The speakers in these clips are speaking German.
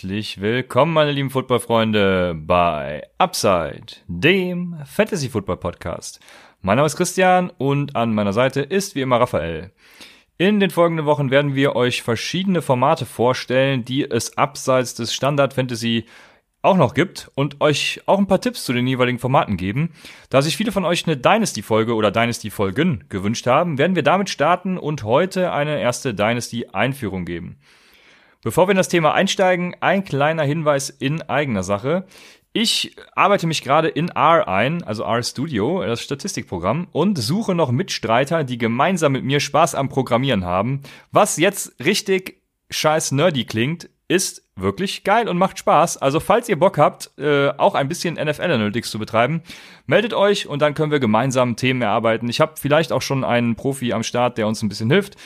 Herzlich willkommen, meine lieben Footballfreunde, bei Upside, dem Fantasy Football Podcast. Mein Name ist Christian und an meiner Seite ist wie immer Raphael. In den folgenden Wochen werden wir euch verschiedene Formate vorstellen, die es abseits des Standard Fantasy auch noch gibt und euch auch ein paar Tipps zu den jeweiligen Formaten geben. Da sich viele von euch eine Dynasty-Folge oder Dynasty-Folgen gewünscht haben, werden wir damit starten und heute eine erste Dynasty-Einführung geben. Bevor wir in das Thema einsteigen, ein kleiner Hinweis in eigener Sache. Ich arbeite mich gerade in R ein, also R Studio, das Statistikprogramm, und suche noch Mitstreiter, die gemeinsam mit mir Spaß am Programmieren haben. Was jetzt richtig scheiß nerdy klingt, ist wirklich geil und macht Spaß. Also falls ihr Bock habt, äh, auch ein bisschen NFL Analytics zu betreiben, meldet euch und dann können wir gemeinsam Themen erarbeiten. Ich habe vielleicht auch schon einen Profi am Start, der uns ein bisschen hilft.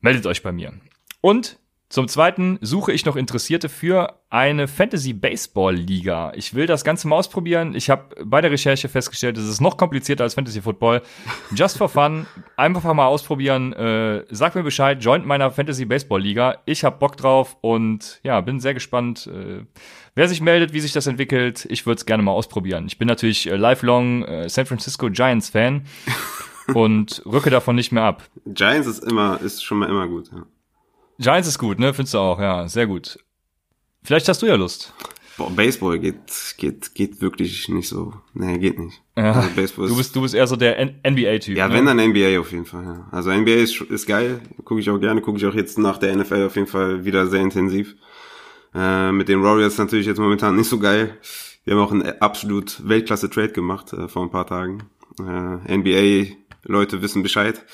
Meldet euch bei mir. Und zum Zweiten suche ich noch Interessierte für eine Fantasy Baseball Liga. Ich will das Ganze mal ausprobieren. Ich habe bei der Recherche festgestellt, es ist noch komplizierter als Fantasy Football. Just for fun, einfach mal ausprobieren. Äh, sag mir Bescheid, joint meiner Fantasy Baseball Liga. Ich habe Bock drauf und ja, bin sehr gespannt, äh, wer sich meldet, wie sich das entwickelt. Ich würde es gerne mal ausprobieren. Ich bin natürlich äh, lifelong äh, San Francisco Giants Fan und rücke davon nicht mehr ab. Giants ist immer, ist schon mal immer gut. Ja. Giants ist gut, ne? Findest du auch, ja, sehr gut. Vielleicht hast du ja Lust. Boah, Baseball geht, geht, geht wirklich nicht so. Nee, geht nicht. Ja, also Baseball du bist, du bist eher so der NBA-Typ. Ja, ne? wenn dann NBA auf jeden Fall, ja. Also NBA ist, ist geil, gucke ich auch gerne, gucke ich auch jetzt nach der NFL auf jeden Fall wieder sehr intensiv. Äh, mit den Warriors natürlich jetzt momentan nicht so geil. Wir haben auch einen absolut Weltklasse-Trade gemacht äh, vor ein paar Tagen. Äh, NBA-Leute wissen Bescheid.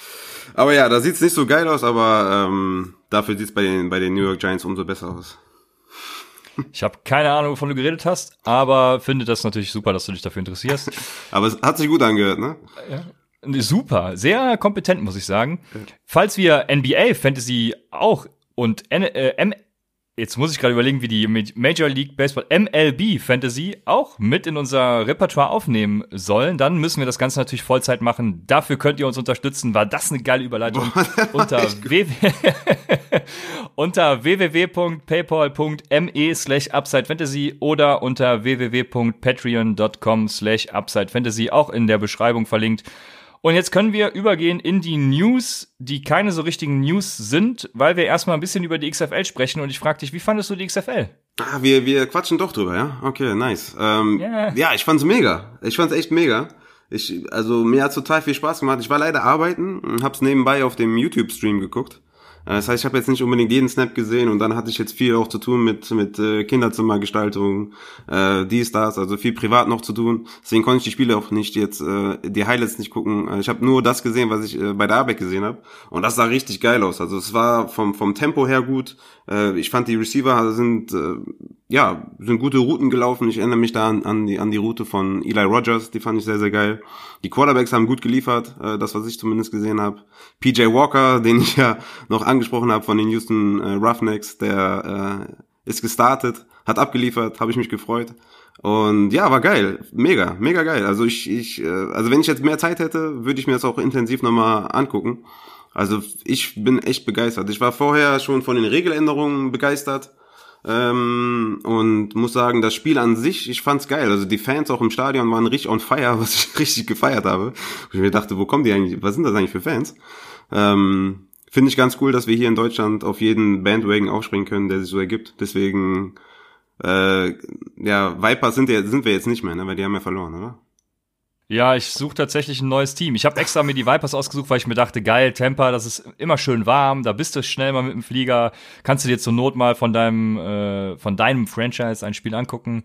Aber ja, da sieht's nicht so geil aus, aber ähm, dafür sieht's bei den, bei den New York Giants umso besser aus. Ich habe keine Ahnung, wovon du geredet hast, aber finde das natürlich super, dass du dich dafür interessierst. aber es hat sich gut angehört, ne? Ja. Super, sehr kompetent, muss ich sagen. Falls wir NBA Fantasy auch und N äh, jetzt muss ich gerade überlegen, wie die Major League Baseball MLB Fantasy auch mit in unser Repertoire aufnehmen sollen, dann müssen wir das Ganze natürlich Vollzeit machen. Dafür könnt ihr uns unterstützen. War das eine geile Überleitung? unter, www unter www.paypal.me slash UpsideFantasy oder unter www.patreon.com slash UpsideFantasy, auch in der Beschreibung verlinkt. Und jetzt können wir übergehen in die News, die keine so richtigen News sind, weil wir erstmal ein bisschen über die XFL sprechen. Und ich frage dich, wie fandest du die XFL? Ah, wir, wir quatschen doch drüber, ja? Okay, nice. Ähm, yeah. Ja, ich fand's mega. Ich fand's echt mega. Ich, also mir hat's total viel Spaß gemacht. Ich war leider arbeiten und hab's nebenbei auf dem YouTube-Stream geguckt. Äh, das heißt, ich habe jetzt nicht unbedingt jeden Snap gesehen und dann hatte ich jetzt viel auch zu tun mit mit äh, Kinderzimmergestaltung, äh, dies, das, also viel privat noch zu tun. Deswegen konnte ich die Spiele auch nicht jetzt, äh, die Highlights nicht gucken. Äh, ich habe nur das gesehen, was ich äh, bei der Arbeit gesehen habe. Und das sah richtig geil aus. Also es war vom, vom Tempo her gut. Äh, ich fand die Receiver sind äh, ja sind gute Routen gelaufen. Ich erinnere mich da an, an die an die Route von Eli Rogers, die fand ich sehr sehr geil. Die Quarterbacks haben gut geliefert, äh, das was ich zumindest gesehen habe. PJ Walker, den ich ja noch angesprochen habe von den Houston äh, Roughnecks, der äh, ist gestartet, hat abgeliefert, habe ich mich gefreut. Und ja, war geil, mega, mega geil. Also ich, ich, äh, also wenn ich jetzt mehr Zeit hätte, würde ich mir das auch intensiv nochmal angucken. Also ich bin echt begeistert. Ich war vorher schon von den Regeländerungen begeistert ähm, und muss sagen, das Spiel an sich, ich fand's geil. Also die Fans auch im Stadion waren richtig on fire, was ich richtig gefeiert habe. Ich mir dachte, wo kommen die eigentlich? Was sind das eigentlich für Fans? Ähm, Finde ich ganz cool, dass wir hier in Deutschland auf jeden Bandwagon aufspringen können, der sich so ergibt. Deswegen, äh, ja, Vipers sind, ja, sind wir jetzt nicht mehr, ne? weil die haben ja verloren, oder? Ja, ich suche tatsächlich ein neues Team. Ich habe extra mir die Vipers ausgesucht, weil ich mir dachte, geil, Tampa, das ist immer schön warm, da bist du schnell mal mit dem Flieger, kannst du dir zur Not mal von deinem äh, von deinem Franchise ein Spiel angucken.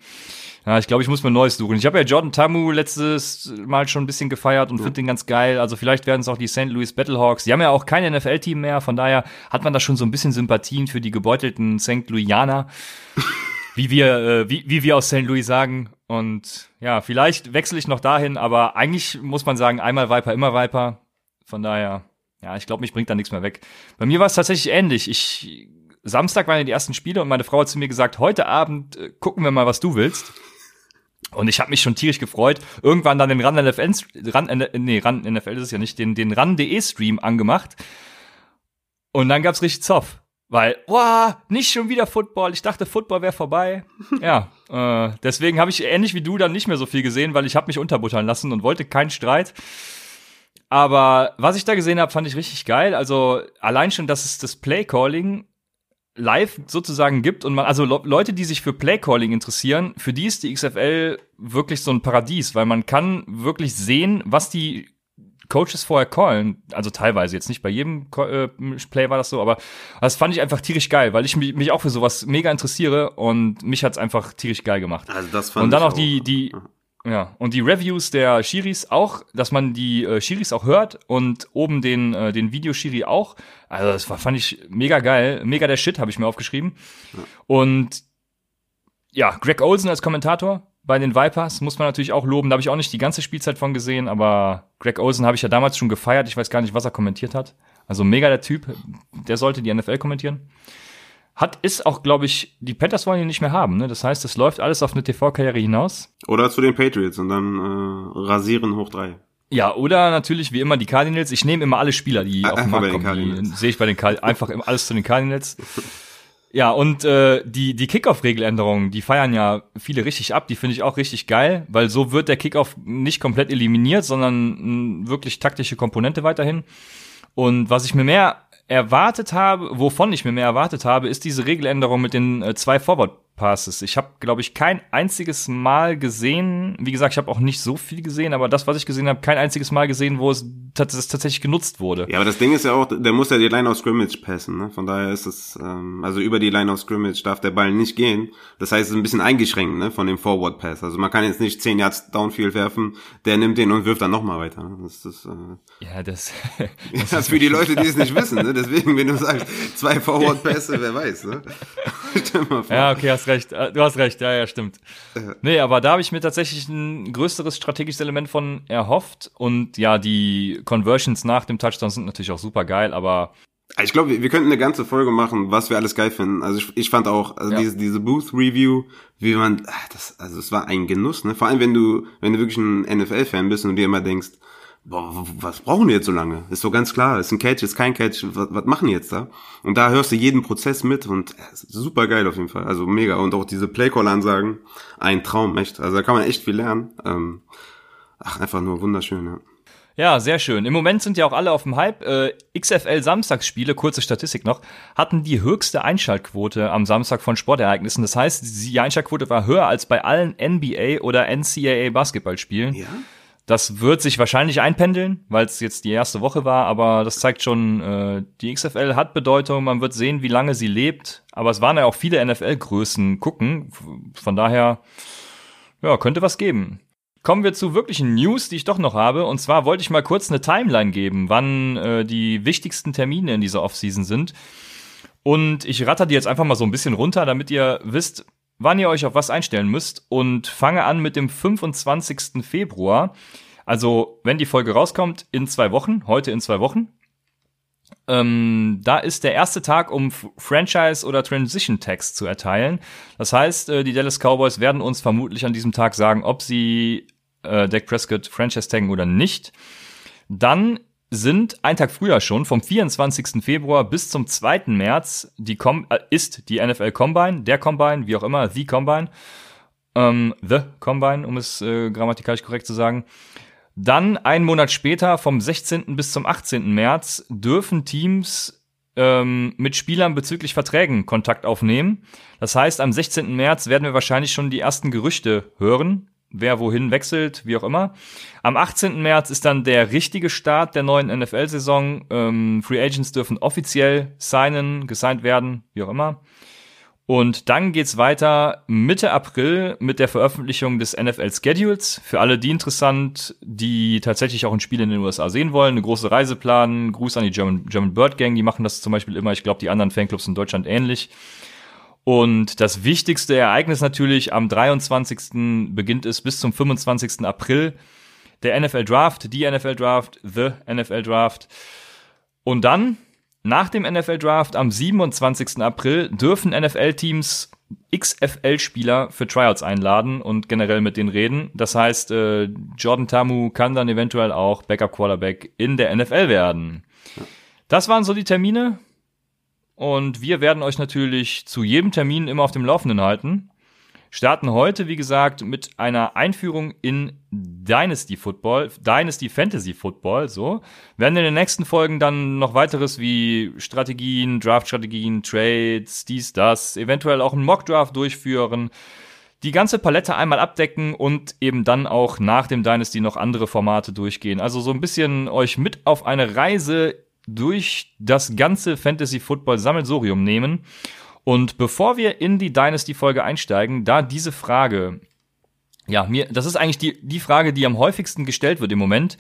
Ja, ich glaube, ich muss mir ein neues suchen. Ich habe ja Jordan Tamu letztes Mal schon ein bisschen gefeiert und ja. finde den ganz geil. Also vielleicht werden es auch die St. Louis Battlehawks. Die haben ja auch kein NFL-Team mehr, von daher hat man da schon so ein bisschen Sympathien für die gebeutelten St. Louisianer. wie wir, äh, wie, wie wir aus St. Louis sagen. Und ja, vielleicht wechsle ich noch dahin, aber eigentlich muss man sagen, einmal Viper, immer Viper. Von daher, ja, ich glaube, mich bringt da nichts mehr weg. Bei mir war es tatsächlich ähnlich. Ich, Samstag waren ja die ersten Spiele und meine Frau hat zu mir gesagt, heute Abend äh, gucken wir mal, was du willst. Und ich habe mich schon tierisch gefreut. Irgendwann dann den Run NFL, Run, nee, Run NFL ist es ja nicht, den, den Run.de Stream angemacht. Und dann gab's richtig Zoff. Weil, wow, nicht schon wieder Football. Ich dachte, Football wäre vorbei. ja, äh, deswegen habe ich ähnlich wie du dann nicht mehr so viel gesehen, weil ich habe mich unterbuttern lassen und wollte keinen Streit. Aber was ich da gesehen habe, fand ich richtig geil. Also allein schon, dass es das Playcalling live sozusagen gibt und man, also Leute, die sich für Playcalling interessieren, für die ist die XFL wirklich so ein Paradies, weil man kann wirklich sehen, was die Coaches vorher callen, also teilweise jetzt nicht bei jedem äh, Play war das so, aber das fand ich einfach tierisch geil, weil ich mich, mich auch für sowas mega interessiere und mich hat's einfach tierisch geil gemacht. Also das fand und dann auch, auch die die ja, und die Reviews der Shiris auch, dass man die äh, Shiris auch hört und oben den, äh, den Videoshiri auch. Also das war, fand ich mega geil. Mega der Shit, habe ich mir aufgeschrieben. Ja. Und ja, Greg Olsen als Kommentator bei den Vipers muss man natürlich auch loben. Da habe ich auch nicht die ganze Spielzeit von gesehen, aber Greg Olsen habe ich ja damals schon gefeiert. Ich weiß gar nicht, was er kommentiert hat. Also mega der Typ. Der sollte die NFL kommentieren. Hat, ist auch, glaube ich, die Panthers wollen ihn nicht mehr haben. Ne? Das heißt, es läuft alles auf eine TV-Karriere hinaus. Oder zu den Patriots und dann äh, rasieren hoch drei. Ja, oder natürlich wie immer die Cardinals. Ich nehme immer alle Spieler, die auf den Markt kommen. Sehe ich bei den Cardinals. Einfach alles zu den Cardinals. Ja, und äh, die, die Kickoff-Regeländerungen, die feiern ja viele richtig ab. Die finde ich auch richtig geil, weil so wird der Kickoff nicht komplett eliminiert, sondern mh, wirklich taktische Komponente weiterhin. Und was ich mir mehr erwartet habe, wovon ich mir mehr erwartet habe, ist diese Regeländerung mit den äh, zwei Forward Passes. Ich habe, glaube ich, kein einziges Mal gesehen, wie gesagt, ich habe auch nicht so viel gesehen, aber das, was ich gesehen habe, kein einziges Mal gesehen, wo es tatsächlich genutzt wurde. Ja, aber das Ding ist ja auch, der muss ja die Line of Scrimmage passen, ne? Von daher ist es, ähm, also über die Line of Scrimmage darf der Ball nicht gehen. Das heißt, es ist ein bisschen eingeschränkt, ne, von dem Forward Pass. Also man kann jetzt nicht 10 Yards Downfield werfen, der nimmt den und wirft dann nochmal weiter. Ne? Das ist, äh, ja, das, das, das ist für die Leute, die es nicht wissen, ne? Deswegen, wenn du sagst, zwei Forward Pässe, wer weiß, ne? Stell mal vor. Ja, okay, hast recht. Äh, du hast recht, ja, ja, stimmt. Nee, aber da habe ich mir tatsächlich ein größeres strategisches Element von erhofft. Und ja, die Conversions nach dem Touchdown sind natürlich auch super geil, aber. Ich glaube, wir, wir könnten eine ganze Folge machen, was wir alles geil finden. Also ich, ich fand auch also ja. diese, diese Booth-Review, wie man, ach, das, also es war ein Genuss, ne? Vor allem, wenn du, wenn du wirklich ein NFL-Fan bist und dir immer denkst, boah, was brauchen die jetzt so lange? Ist so ganz klar, ist ein Catch, ist kein Catch, was, was machen die jetzt da? Und da hörst du jeden Prozess mit und äh, super geil auf jeden Fall, also mega. Und auch diese Playcall-Ansagen, ein Traum, echt. Also da kann man echt viel lernen. Ähm, ach, einfach nur wunderschön, ja. Ja, sehr schön. Im Moment sind ja auch alle auf dem Hype. Äh, XFL Samstagsspiele, kurze Statistik noch, hatten die höchste Einschaltquote am Samstag von Sportereignissen. Das heißt, die Einschaltquote war höher als bei allen NBA oder NCAA Basketballspielen. Ja. Das wird sich wahrscheinlich einpendeln, weil es jetzt die erste Woche war, aber das zeigt schon, äh, die XFL hat Bedeutung, man wird sehen, wie lange sie lebt, aber es waren ja auch viele NFL-Größen gucken, von daher, ja, könnte was geben. Kommen wir zu wirklichen News, die ich doch noch habe, und zwar wollte ich mal kurz eine Timeline geben, wann äh, die wichtigsten Termine in dieser Offseason sind. Und ich ratter die jetzt einfach mal so ein bisschen runter, damit ihr wisst, wann ihr euch auf was einstellen müsst und fange an mit dem 25. Februar. Also, wenn die Folge rauskommt, in zwei Wochen, heute in zwei Wochen. Ähm, da ist der erste Tag, um Franchise- oder Transition-Tags zu erteilen. Das heißt, äh, die Dallas Cowboys werden uns vermutlich an diesem Tag sagen, ob sie äh, Dak Prescott Franchise taggen oder nicht. Dann sind ein Tag früher schon, vom 24. Februar bis zum 2. März, die Com äh, ist die NFL Combine, der Combine, wie auch immer, The Combine, ähm, The Combine, um es äh, grammatikalisch korrekt zu sagen. Dann einen Monat später, vom 16. bis zum 18. März, dürfen Teams ähm, mit Spielern bezüglich Verträgen Kontakt aufnehmen. Das heißt, am 16. März werden wir wahrscheinlich schon die ersten Gerüchte hören wer wohin wechselt, wie auch immer. Am 18. März ist dann der richtige Start der neuen NFL-Saison. Ähm, Free Agents dürfen offiziell signen, gesigned werden, wie auch immer. Und dann geht's weiter Mitte April mit der Veröffentlichung des NFL Schedules. Für alle die interessant, die tatsächlich auch ein Spiel in den USA sehen wollen, eine große Reise planen. Gruß an die German, German Bird Gang, die machen das zum Beispiel immer. Ich glaube, die anderen Fanclubs in Deutschland ähnlich. Und das wichtigste Ereignis natürlich am 23. beginnt es bis zum 25. April. Der NFL Draft, die NFL Draft, the NFL Draft. Und dann, nach dem NFL Draft am 27. April, dürfen NFL-Teams XFL-Spieler für Tryouts einladen und generell mit denen reden. Das heißt, äh, Jordan Tamu kann dann eventuell auch Backup Quarterback in der NFL werden. Das waren so die Termine. und wir werden euch natürlich zu jedem Termin immer auf dem Laufenden halten. Starten heute, wie gesagt, mit einer Einführung in Dynasty Football, Dynasty Fantasy Football, so. Werden in den nächsten Folgen dann noch weiteres wie Strategien, Draft-Strategien, Trades, dies, das, eventuell auch einen Mock-Draft durchführen, die ganze Palette einmal abdecken und eben dann auch nach dem Dynasty noch andere Formate durchgehen. Also so ein bisschen euch mit auf eine Reise durch das ganze Fantasy Football Sammelsurium nehmen und bevor wir in die Dynasty-Folge einsteigen, da diese Frage, ja, mir, das ist eigentlich die, die Frage, die am häufigsten gestellt wird im Moment.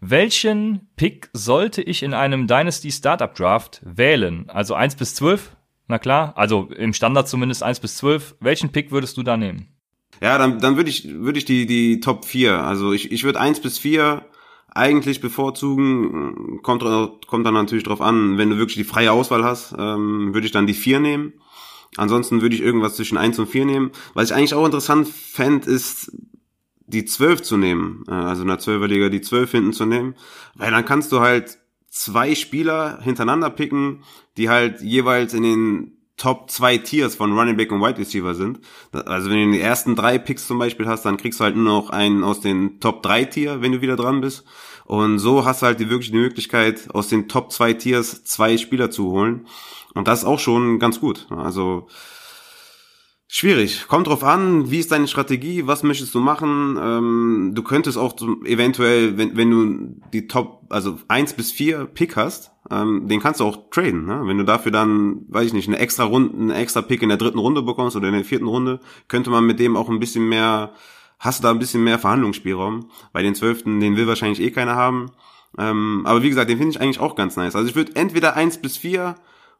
Welchen Pick sollte ich in einem Dynasty Startup Draft wählen? Also eins bis zwölf, na klar, also im Standard zumindest eins bis zwölf. Welchen Pick würdest du da nehmen? Ja, dann, dann würde ich, würde ich die, die Top 4. Also ich, ich würde eins bis vier eigentlich bevorzugen. Kommt, kommt dann natürlich drauf an, wenn du wirklich die freie Auswahl hast, ähm, würde ich dann die vier nehmen. Ansonsten würde ich irgendwas zwischen 1 und 4 nehmen. Was ich eigentlich auch interessant fände, ist die 12 zu nehmen. Äh, also in der 12er Liga die 12 hinten zu nehmen. Weil dann kannst du halt zwei Spieler hintereinander picken, die halt jeweils in den Top zwei Tiers von Running Back und Wide Receiver sind. Also wenn du die ersten drei Picks zum Beispiel hast, dann kriegst du halt nur noch einen aus den Top drei Tier, wenn du wieder dran bist. Und so hast du halt die, wirklich die Möglichkeit, aus den Top zwei Tiers zwei Spieler zu holen. Und das ist auch schon ganz gut. Also schwierig. Kommt drauf an, wie ist deine Strategie, was möchtest du machen. Ähm, du könntest auch eventuell, wenn, wenn du die Top, also eins bis vier Pick hast, ähm, den kannst du auch traden. Ne? Wenn du dafür dann, weiß ich nicht, eine extra Runde, eine extra Pick in der dritten Runde bekommst oder in der vierten Runde, könnte man mit dem auch ein bisschen mehr, hast du da ein bisschen mehr Verhandlungsspielraum. Bei den zwölften, den will wahrscheinlich eh keiner haben. Ähm, aber wie gesagt, den finde ich eigentlich auch ganz nice. Also ich würde entweder eins bis vier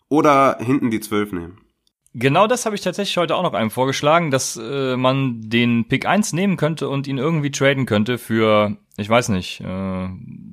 oder hinten die 12 nehmen. Genau das habe ich tatsächlich heute auch noch einem vorgeschlagen, dass äh, man den Pick 1 nehmen könnte und ihn irgendwie traden könnte für, ich weiß nicht, äh,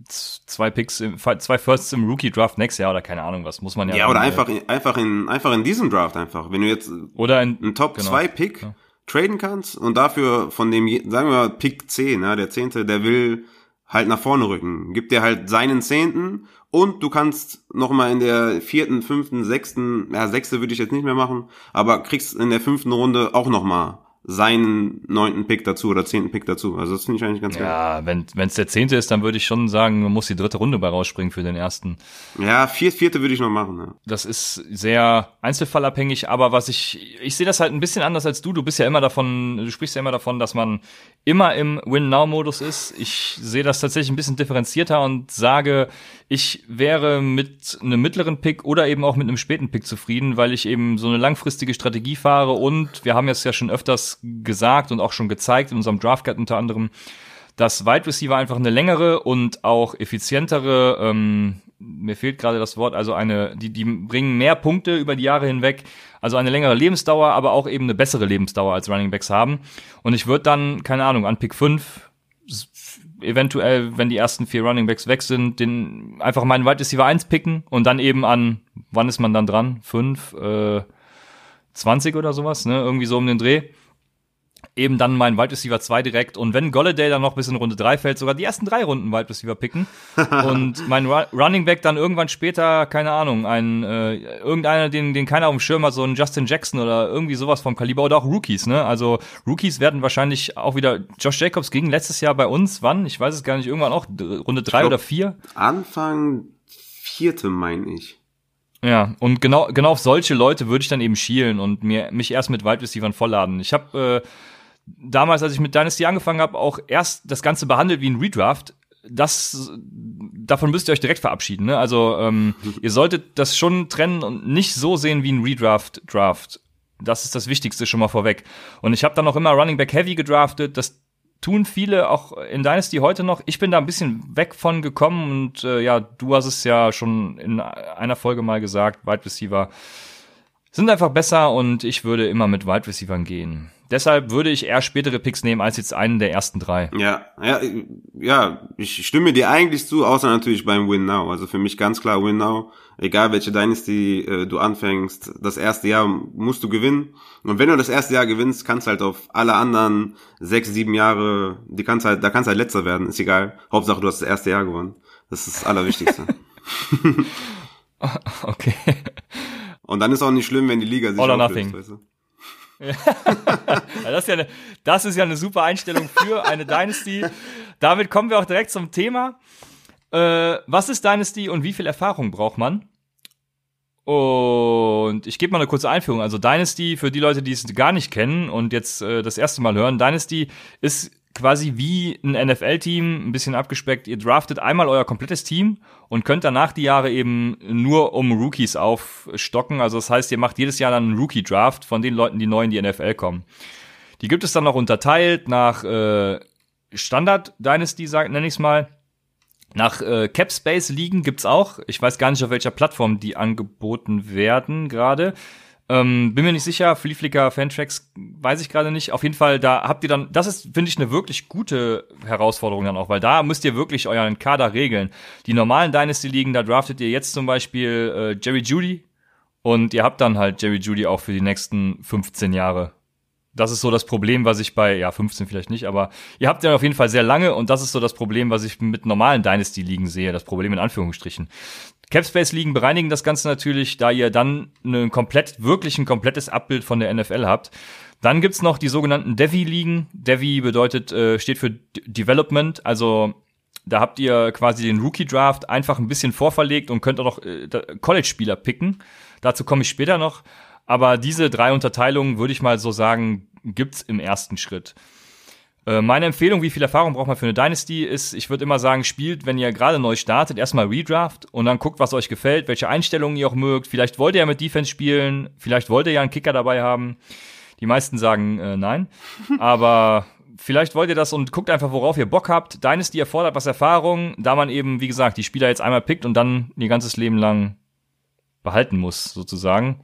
zwei Picks, zwei Firsts im Rookie Draft nächstes Jahr oder keine Ahnung was, muss man ja. Ja, oder einfach, in, einfach in, einfach in diesem Draft einfach. Wenn du jetzt oder in, einen Top 2 genau, Pick ja. traden kannst und dafür von dem, sagen wir mal, Pick 10, ja, der Zehnte, der will halt nach vorne rücken. Gibt dir halt seinen Zehnten und du kannst nochmal in der vierten, fünften, sechsten, ja, sechste würde ich jetzt nicht mehr machen, aber kriegst in der fünften Runde auch nochmal seinen neunten Pick dazu oder zehnten Pick dazu. Also das finde ich eigentlich ganz geil. Ja, wenn es der zehnte ist, dann würde ich schon sagen, man muss die dritte Runde bei rausspringen für den ersten. Ja, vier, vierte würde ich noch machen. Ja. Das ist sehr einzelfallabhängig, aber was ich, ich sehe das halt ein bisschen anders als du. Du bist ja immer davon, du sprichst ja immer davon, dass man immer im Win-Now-Modus ist. Ich sehe das tatsächlich ein bisschen differenzierter und sage, ich wäre mit einem mittleren Pick oder eben auch mit einem späten Pick zufrieden, weil ich eben so eine langfristige Strategie fahre und wir haben jetzt ja schon öfters gesagt und auch schon gezeigt in unserem Draft Guide unter anderem, dass Wide Receiver einfach eine längere und auch effizientere, ähm, mir fehlt gerade das Wort, also eine, die, die bringen mehr Punkte über die Jahre hinweg, also eine längere Lebensdauer, aber auch eben eine bessere Lebensdauer als Running Backs haben. Und ich würde dann, keine Ahnung, an Pick 5 eventuell, wenn die ersten vier Running Backs weg sind, den einfach meinen Wide Receiver 1 picken und dann eben an, wann ist man dann dran? 5, äh, 20 oder sowas, ne? Irgendwie so um den Dreh eben dann meinen Wide Receiver 2 direkt und wenn Golladay dann noch bis in Runde 3 fällt, sogar die ersten drei Runden Wide Receiver picken und mein Ru Running Back dann irgendwann später, keine Ahnung, ein äh, irgendeiner, den, den keiner auf dem Schirm hat, so ein Justin Jackson oder irgendwie sowas vom Kaliber oder auch Rookies, ne? Also Rookies werden wahrscheinlich auch wieder Josh Jacobs ging letztes Jahr bei uns, wann? Ich weiß es gar nicht, irgendwann auch Runde 3 oder 4? Anfang vierte, meine ich. Ja, und genau, genau auf solche Leute würde ich dann eben schielen und mir, mich erst mit Wide Receivern vollladen. Ich habe äh, damals, als ich mit Dynasty angefangen habe, auch erst das Ganze behandelt wie ein Redraft. Das, davon müsst ihr euch direkt verabschieden. Ne? Also ähm, ihr solltet das schon trennen und nicht so sehen wie ein Redraft-Draft. Das ist das Wichtigste schon mal vorweg. Und ich habe dann auch immer Running Back Heavy gedraftet. Das tun viele auch in Dynasty heute noch. Ich bin da ein bisschen weg von gekommen und äh, ja, du hast es ja schon in einer Folge mal gesagt, Wide Receiver sind einfach besser und ich würde immer mit Wide Receivern gehen. Deshalb würde ich eher spätere Picks nehmen als jetzt einen der ersten drei. Ja, ja, ja, ich stimme dir eigentlich zu, außer natürlich beim Win Now. Also für mich ganz klar Win Now. Egal welche Dynasty äh, du anfängst, das erste Jahr musst du gewinnen. Und wenn du das erste Jahr gewinnst, kannst halt auf alle anderen sechs, sieben Jahre, die kannst halt, da kannst halt letzter werden, ist egal. Hauptsache du hast das erste Jahr gewonnen. Das ist das Allerwichtigste. okay. Und dann ist auch nicht schlimm, wenn die Liga sich All or auflöst, weißt du? das, ist ja eine, das ist ja eine super Einstellung für eine Dynasty. Damit kommen wir auch direkt zum Thema. Äh, was ist Dynasty und wie viel Erfahrung braucht man? Und ich gebe mal eine kurze Einführung. Also Dynasty, für die Leute, die es gar nicht kennen und jetzt äh, das erste Mal hören, Dynasty ist quasi wie ein NFL-Team, ein bisschen abgespeckt. Ihr draftet einmal euer komplettes Team und könnt danach die Jahre eben nur um Rookies aufstocken. Also das heißt, ihr macht jedes Jahr dann einen Rookie-Draft von den Leuten, die neu in die NFL kommen. Die gibt es dann noch unterteilt nach äh, Standard Dynasty, nenne ich es mal. Nach äh, Capspace Ligen gibt's auch. Ich weiß gar nicht, auf welcher Plattform die angeboten werden gerade. Ähm, bin mir nicht sicher, Flieflicker, Fantracks, weiß ich gerade nicht. Auf jeden Fall, da habt ihr dann, das ist, finde ich, eine wirklich gute Herausforderung dann auch, weil da müsst ihr wirklich euren Kader regeln. Die normalen Dynasty-Ligen, da draftet ihr jetzt zum Beispiel äh, Jerry Judy und ihr habt dann halt Jerry Judy auch für die nächsten 15 Jahre. Das ist so das Problem, was ich bei, ja, 15 vielleicht nicht, aber ihr habt ja auf jeden Fall sehr lange und das ist so das Problem, was ich mit normalen Dynasty-Ligen sehe. Das Problem in Anführungsstrichen. Capspace-Ligen bereinigen das Ganze natürlich, da ihr dann ein komplett, wirklich ein komplettes Abbild von der NFL habt. Dann gibt's noch die sogenannten Devi-Ligen. Devi bedeutet, äh, steht für Development, also da habt ihr quasi den Rookie-Draft einfach ein bisschen vorverlegt und könnt auch noch äh, College-Spieler picken. Dazu komme ich später noch. Aber diese drei Unterteilungen, würde ich mal so sagen, gibt's im ersten Schritt. Äh, meine Empfehlung, wie viel Erfahrung braucht man für eine Dynasty, ist, ich würde immer sagen, spielt, wenn ihr gerade neu startet, erstmal Redraft und dann guckt, was euch gefällt, welche Einstellungen ihr auch mögt. Vielleicht wollt ihr ja mit Defense spielen, vielleicht wollt ihr ja einen Kicker dabei haben. Die meisten sagen äh, nein. Aber vielleicht wollt ihr das und guckt einfach, worauf ihr Bock habt. Dynasty erfordert was Erfahrung, da man eben, wie gesagt, die Spieler jetzt einmal pickt und dann ihr ganzes Leben lang behalten muss, sozusagen.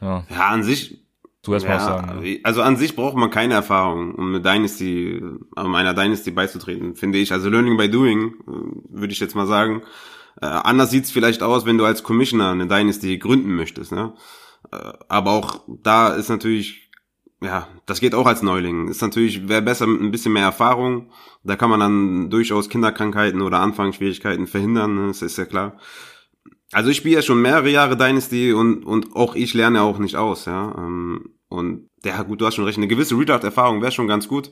Ja, ja an sich Du erst ja, sagen. Ja. Also an sich braucht man keine Erfahrung, um eine Dynasty, um einer Dynasty beizutreten, finde ich. Also Learning by Doing, äh, würde ich jetzt mal sagen. Äh, anders sieht's vielleicht aus, wenn du als Commissioner eine Dynasty gründen möchtest. Ne? Äh, aber auch da ist natürlich, ja, das geht auch als Neuling. Ist natürlich, wäre besser mit ein bisschen mehr Erfahrung. Da kann man dann durchaus Kinderkrankheiten oder Anfangsschwierigkeiten verhindern, ne? das ist ja klar. Also ich spiele ja schon mehrere Jahre Dynasty und, und auch ich lerne auch nicht aus, ja. Ähm, und ja, gut, du hast schon recht, eine gewisse Redraft-Erfahrung wäre schon ganz gut.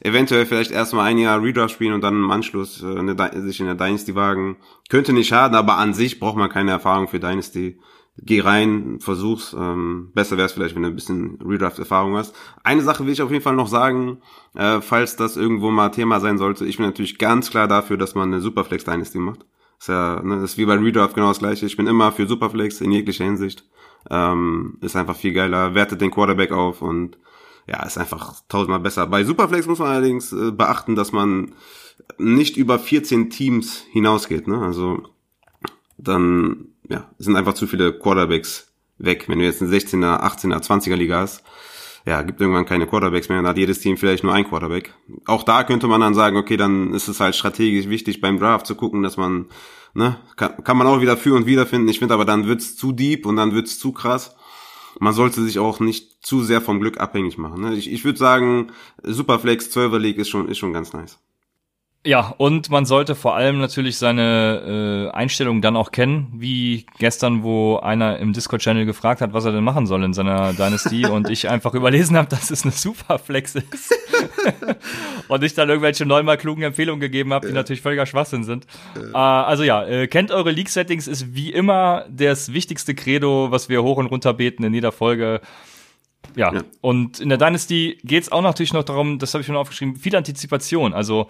Eventuell vielleicht erstmal ein Jahr Redraft spielen und dann im Anschluss äh, eine, sich in der Dynasty wagen. Könnte nicht schaden, aber an sich braucht man keine Erfahrung für Dynasty. Geh rein, versuch's. Ähm, besser wäre es vielleicht, wenn du ein bisschen Redraft-Erfahrung hast. Eine Sache will ich auf jeden Fall noch sagen, äh, falls das irgendwo mal Thema sein sollte. Ich bin natürlich ganz klar dafür, dass man eine Superflex Dynasty macht. Ist ja, ne, ist wie bei Redraft genau das gleiche. Ich bin immer für Superflex in jeglicher Hinsicht. Ähm, ist einfach viel geiler, wertet den Quarterback auf und ja, ist einfach tausendmal besser. Bei Superflex muss man allerdings äh, beachten, dass man nicht über 14 Teams hinausgeht. Ne? Also dann ja, sind einfach zu viele Quarterbacks weg. Wenn du jetzt eine 16er, 18er, 20er Liga hast, ja, gibt irgendwann keine Quarterbacks mehr, dann hat jedes Team vielleicht nur ein Quarterback. Auch da könnte man dann sagen, okay, dann ist es halt strategisch wichtig beim Draft zu gucken, dass man, ne, kann, kann man auch wieder für und wieder finden. Ich finde aber dann wird's zu deep und dann wird's zu krass. Man sollte sich auch nicht zu sehr vom Glück abhängig machen. Ne? Ich, ich würde sagen, Superflex 12er League ist schon, ist schon ganz nice. Ja, und man sollte vor allem natürlich seine äh, Einstellung dann auch kennen, wie gestern, wo einer im Discord-Channel gefragt hat, was er denn machen soll in seiner Dynasty und ich einfach überlesen habe, dass es eine Superflex ist. und ich dann irgendwelche neunmal klugen Empfehlungen gegeben habe, die ja. natürlich völliger Schwachsinn sind. Ja. Äh, also ja, äh, kennt eure League-Settings ist wie immer das wichtigste Credo, was wir hoch und runter beten in jeder Folge. Ja. ja. Und in der Dynasty geht's auch natürlich noch darum, das habe ich schon aufgeschrieben, viel Antizipation. Also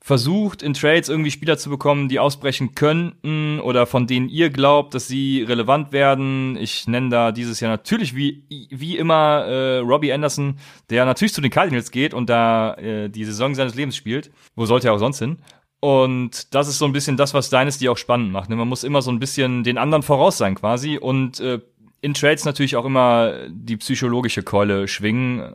versucht, in Trades irgendwie Spieler zu bekommen, die ausbrechen könnten oder von denen ihr glaubt, dass sie relevant werden. Ich nenne da dieses Jahr natürlich wie, wie immer äh, Robbie Anderson, der natürlich zu den Cardinals geht und da äh, die Saison seines Lebens spielt. Wo sollte er auch sonst hin? Und das ist so ein bisschen das, was Dynasty auch spannend macht. Ne? Man muss immer so ein bisschen den anderen voraus sein quasi und äh, in Trades natürlich auch immer die psychologische Keule schwingen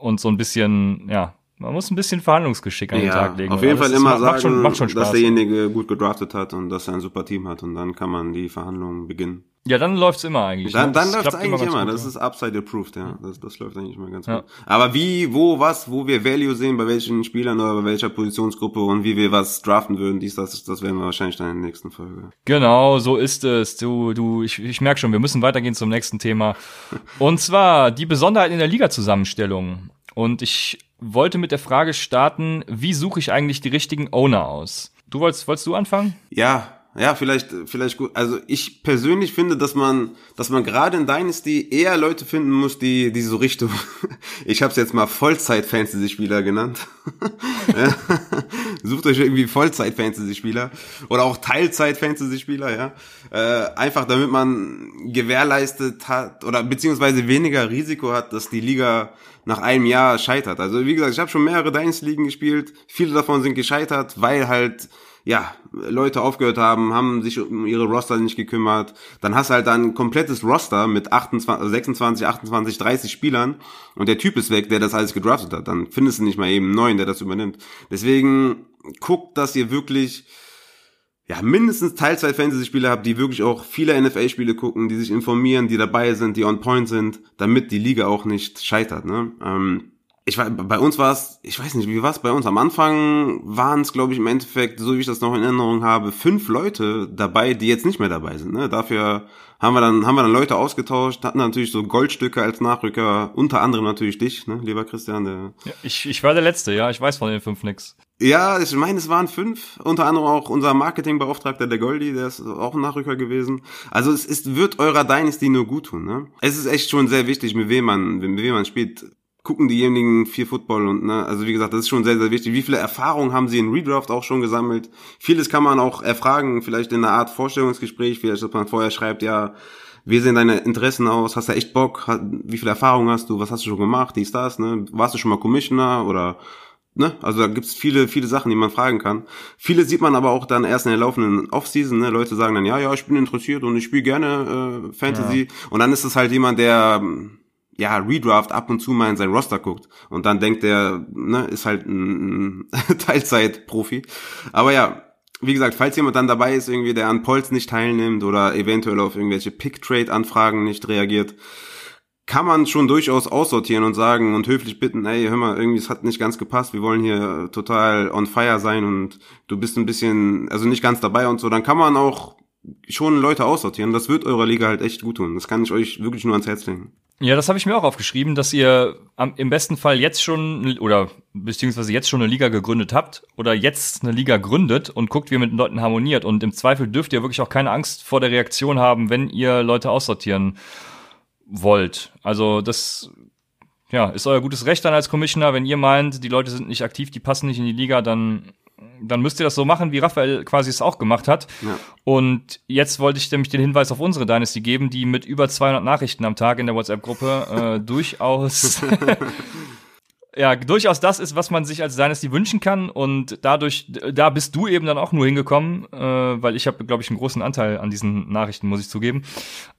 und so ein bisschen, ja, man muss ein bisschen Verhandlungsgeschick an den Tag legen. Auf jeden Fall immer macht, sagen, macht schon, macht schon dass derjenige gut gedraftet hat und dass er ein super Team hat und dann kann man die Verhandlungen beginnen. Ja, dann läuft's immer eigentlich. Dann, ne? dann läuft's eigentlich immer. immer. Das ist upside approved, ja. Das, das läuft eigentlich immer ganz ja. gut. Aber wie, wo, was, wo wir Value sehen, bei welchen Spielern oder bei welcher Positionsgruppe und wie wir was draften würden, dies, das, das werden wir wahrscheinlich dann in der nächsten Folge. Genau, so ist es. Du, du, ich, ich merke schon, wir müssen weitergehen zum nächsten Thema. Und zwar die Besonderheit in der Liga-Zusammenstellung. Und ich wollte mit der Frage starten, wie suche ich eigentlich die richtigen Owner aus? Du wolltest, wolltest du anfangen? Ja, ja, vielleicht, vielleicht gut. Also ich persönlich finde, dass man, dass man gerade in Dynasty eher Leute finden muss, die, die so Richtung, ich habe es jetzt mal Vollzeit-Fantasy-Spieler genannt. Sucht euch irgendwie Vollzeit-Fantasy-Spieler oder auch Teilzeit-Fantasy-Spieler, ja. Äh, einfach damit man gewährleistet hat oder beziehungsweise weniger Risiko hat, dass die Liga nach einem Jahr scheitert. Also wie gesagt, ich habe schon mehrere Dynasty-Ligen gespielt. Viele davon sind gescheitert, weil halt ja, Leute aufgehört haben, haben sich um ihre Roster nicht gekümmert. Dann hast du halt ein komplettes Roster mit 28, 26, 28, 30 Spielern und der Typ ist weg, der das alles gedraftet hat. Dann findest du nicht mal eben einen neuen, der das übernimmt. Deswegen guckt, dass ihr wirklich ja, mindestens Teilzeit-Fantasy-Spieler habt, die wirklich auch viele NFL-Spiele gucken, die sich informieren, die dabei sind, die on point sind, damit die Liga auch nicht scheitert. Ne? Ähm, ich war, bei uns war es, ich weiß nicht, wie war es bei uns? Am Anfang waren es, glaube ich, im Endeffekt, so wie ich das noch in Erinnerung habe, fünf Leute dabei, die jetzt nicht mehr dabei sind. Ne? Dafür haben wir dann, haben wir dann Leute ausgetauscht, hatten natürlich so Goldstücke als Nachrücker, unter anderem natürlich dich, ne, lieber Christian. Der ja, ich, ich war der Letzte, ja, ich weiß von den fünf nix. Ja, ich meine, es waren fünf, unter anderem auch unser Marketingbeauftragter, der Goldi, der ist auch ein Nachrücker gewesen. Also es ist, wird eurer Dynasty nur gut tun. Ne? Es ist echt schon sehr wichtig, mit wem man, mit wem man spielt gucken diejenigen viel Football und ne, also wie gesagt, das ist schon sehr, sehr wichtig. Wie viele Erfahrungen haben sie in Redraft auch schon gesammelt? Vieles kann man auch erfragen, vielleicht in einer Art Vorstellungsgespräch, vielleicht, dass man vorher schreibt, ja, wie sehen deine Interessen aus? Hast du echt Bock? Wie viel Erfahrung hast du? Was hast du schon gemacht? Dies, das, ne? Warst du schon mal Commissioner oder Ne? Also da gibt's viele, viele Sachen, die man fragen kann. Viele sieht man aber auch dann erst in der laufenden Offseason. Ne? Leute sagen dann, ja, ja, ich bin interessiert und ich spiele gerne äh, Fantasy. Ja. Und dann ist es halt jemand, der ja, Redraft ab und zu mal in sein Roster guckt und dann denkt er, ne, ist halt ein, ein Teilzeit-Profi. Aber ja, wie gesagt, falls jemand dann dabei ist, irgendwie, der an Polls nicht teilnimmt oder eventuell auf irgendwelche Pick-Trade-Anfragen nicht reagiert, kann man schon durchaus aussortieren und sagen und höflich bitten, ey, hör mal, irgendwie, es hat nicht ganz gepasst, wir wollen hier total on fire sein und du bist ein bisschen, also nicht ganz dabei und so, dann kann man auch schon Leute aussortieren. Das wird eurer Liga halt echt gut tun. Das kann ich euch wirklich nur ans Herz legen. Ja, das habe ich mir auch aufgeschrieben, dass ihr am, im besten Fall jetzt schon oder beziehungsweise jetzt schon eine Liga gegründet habt oder jetzt eine Liga gründet und guckt, wie ihr mit den Leuten harmoniert. Und im Zweifel dürft ihr wirklich auch keine Angst vor der Reaktion haben, wenn ihr Leute aussortieren wollt. Also das ja, ist euer gutes Recht dann als Commissioner, wenn ihr meint, die Leute sind nicht aktiv, die passen nicht in die Liga, dann dann müsst ihr das so machen, wie Raphael quasi es auch gemacht hat. Ja. Und jetzt wollte ich nämlich den Hinweis auf unsere Dynasty geben, die mit über 200 Nachrichten am Tag in der WhatsApp-Gruppe äh, durchaus ja, durchaus das ist, was man sich als Dynasty wünschen kann. Und dadurch, da bist du eben dann auch nur hingekommen, äh, weil ich habe, glaube ich, einen großen Anteil an diesen Nachrichten, muss ich zugeben.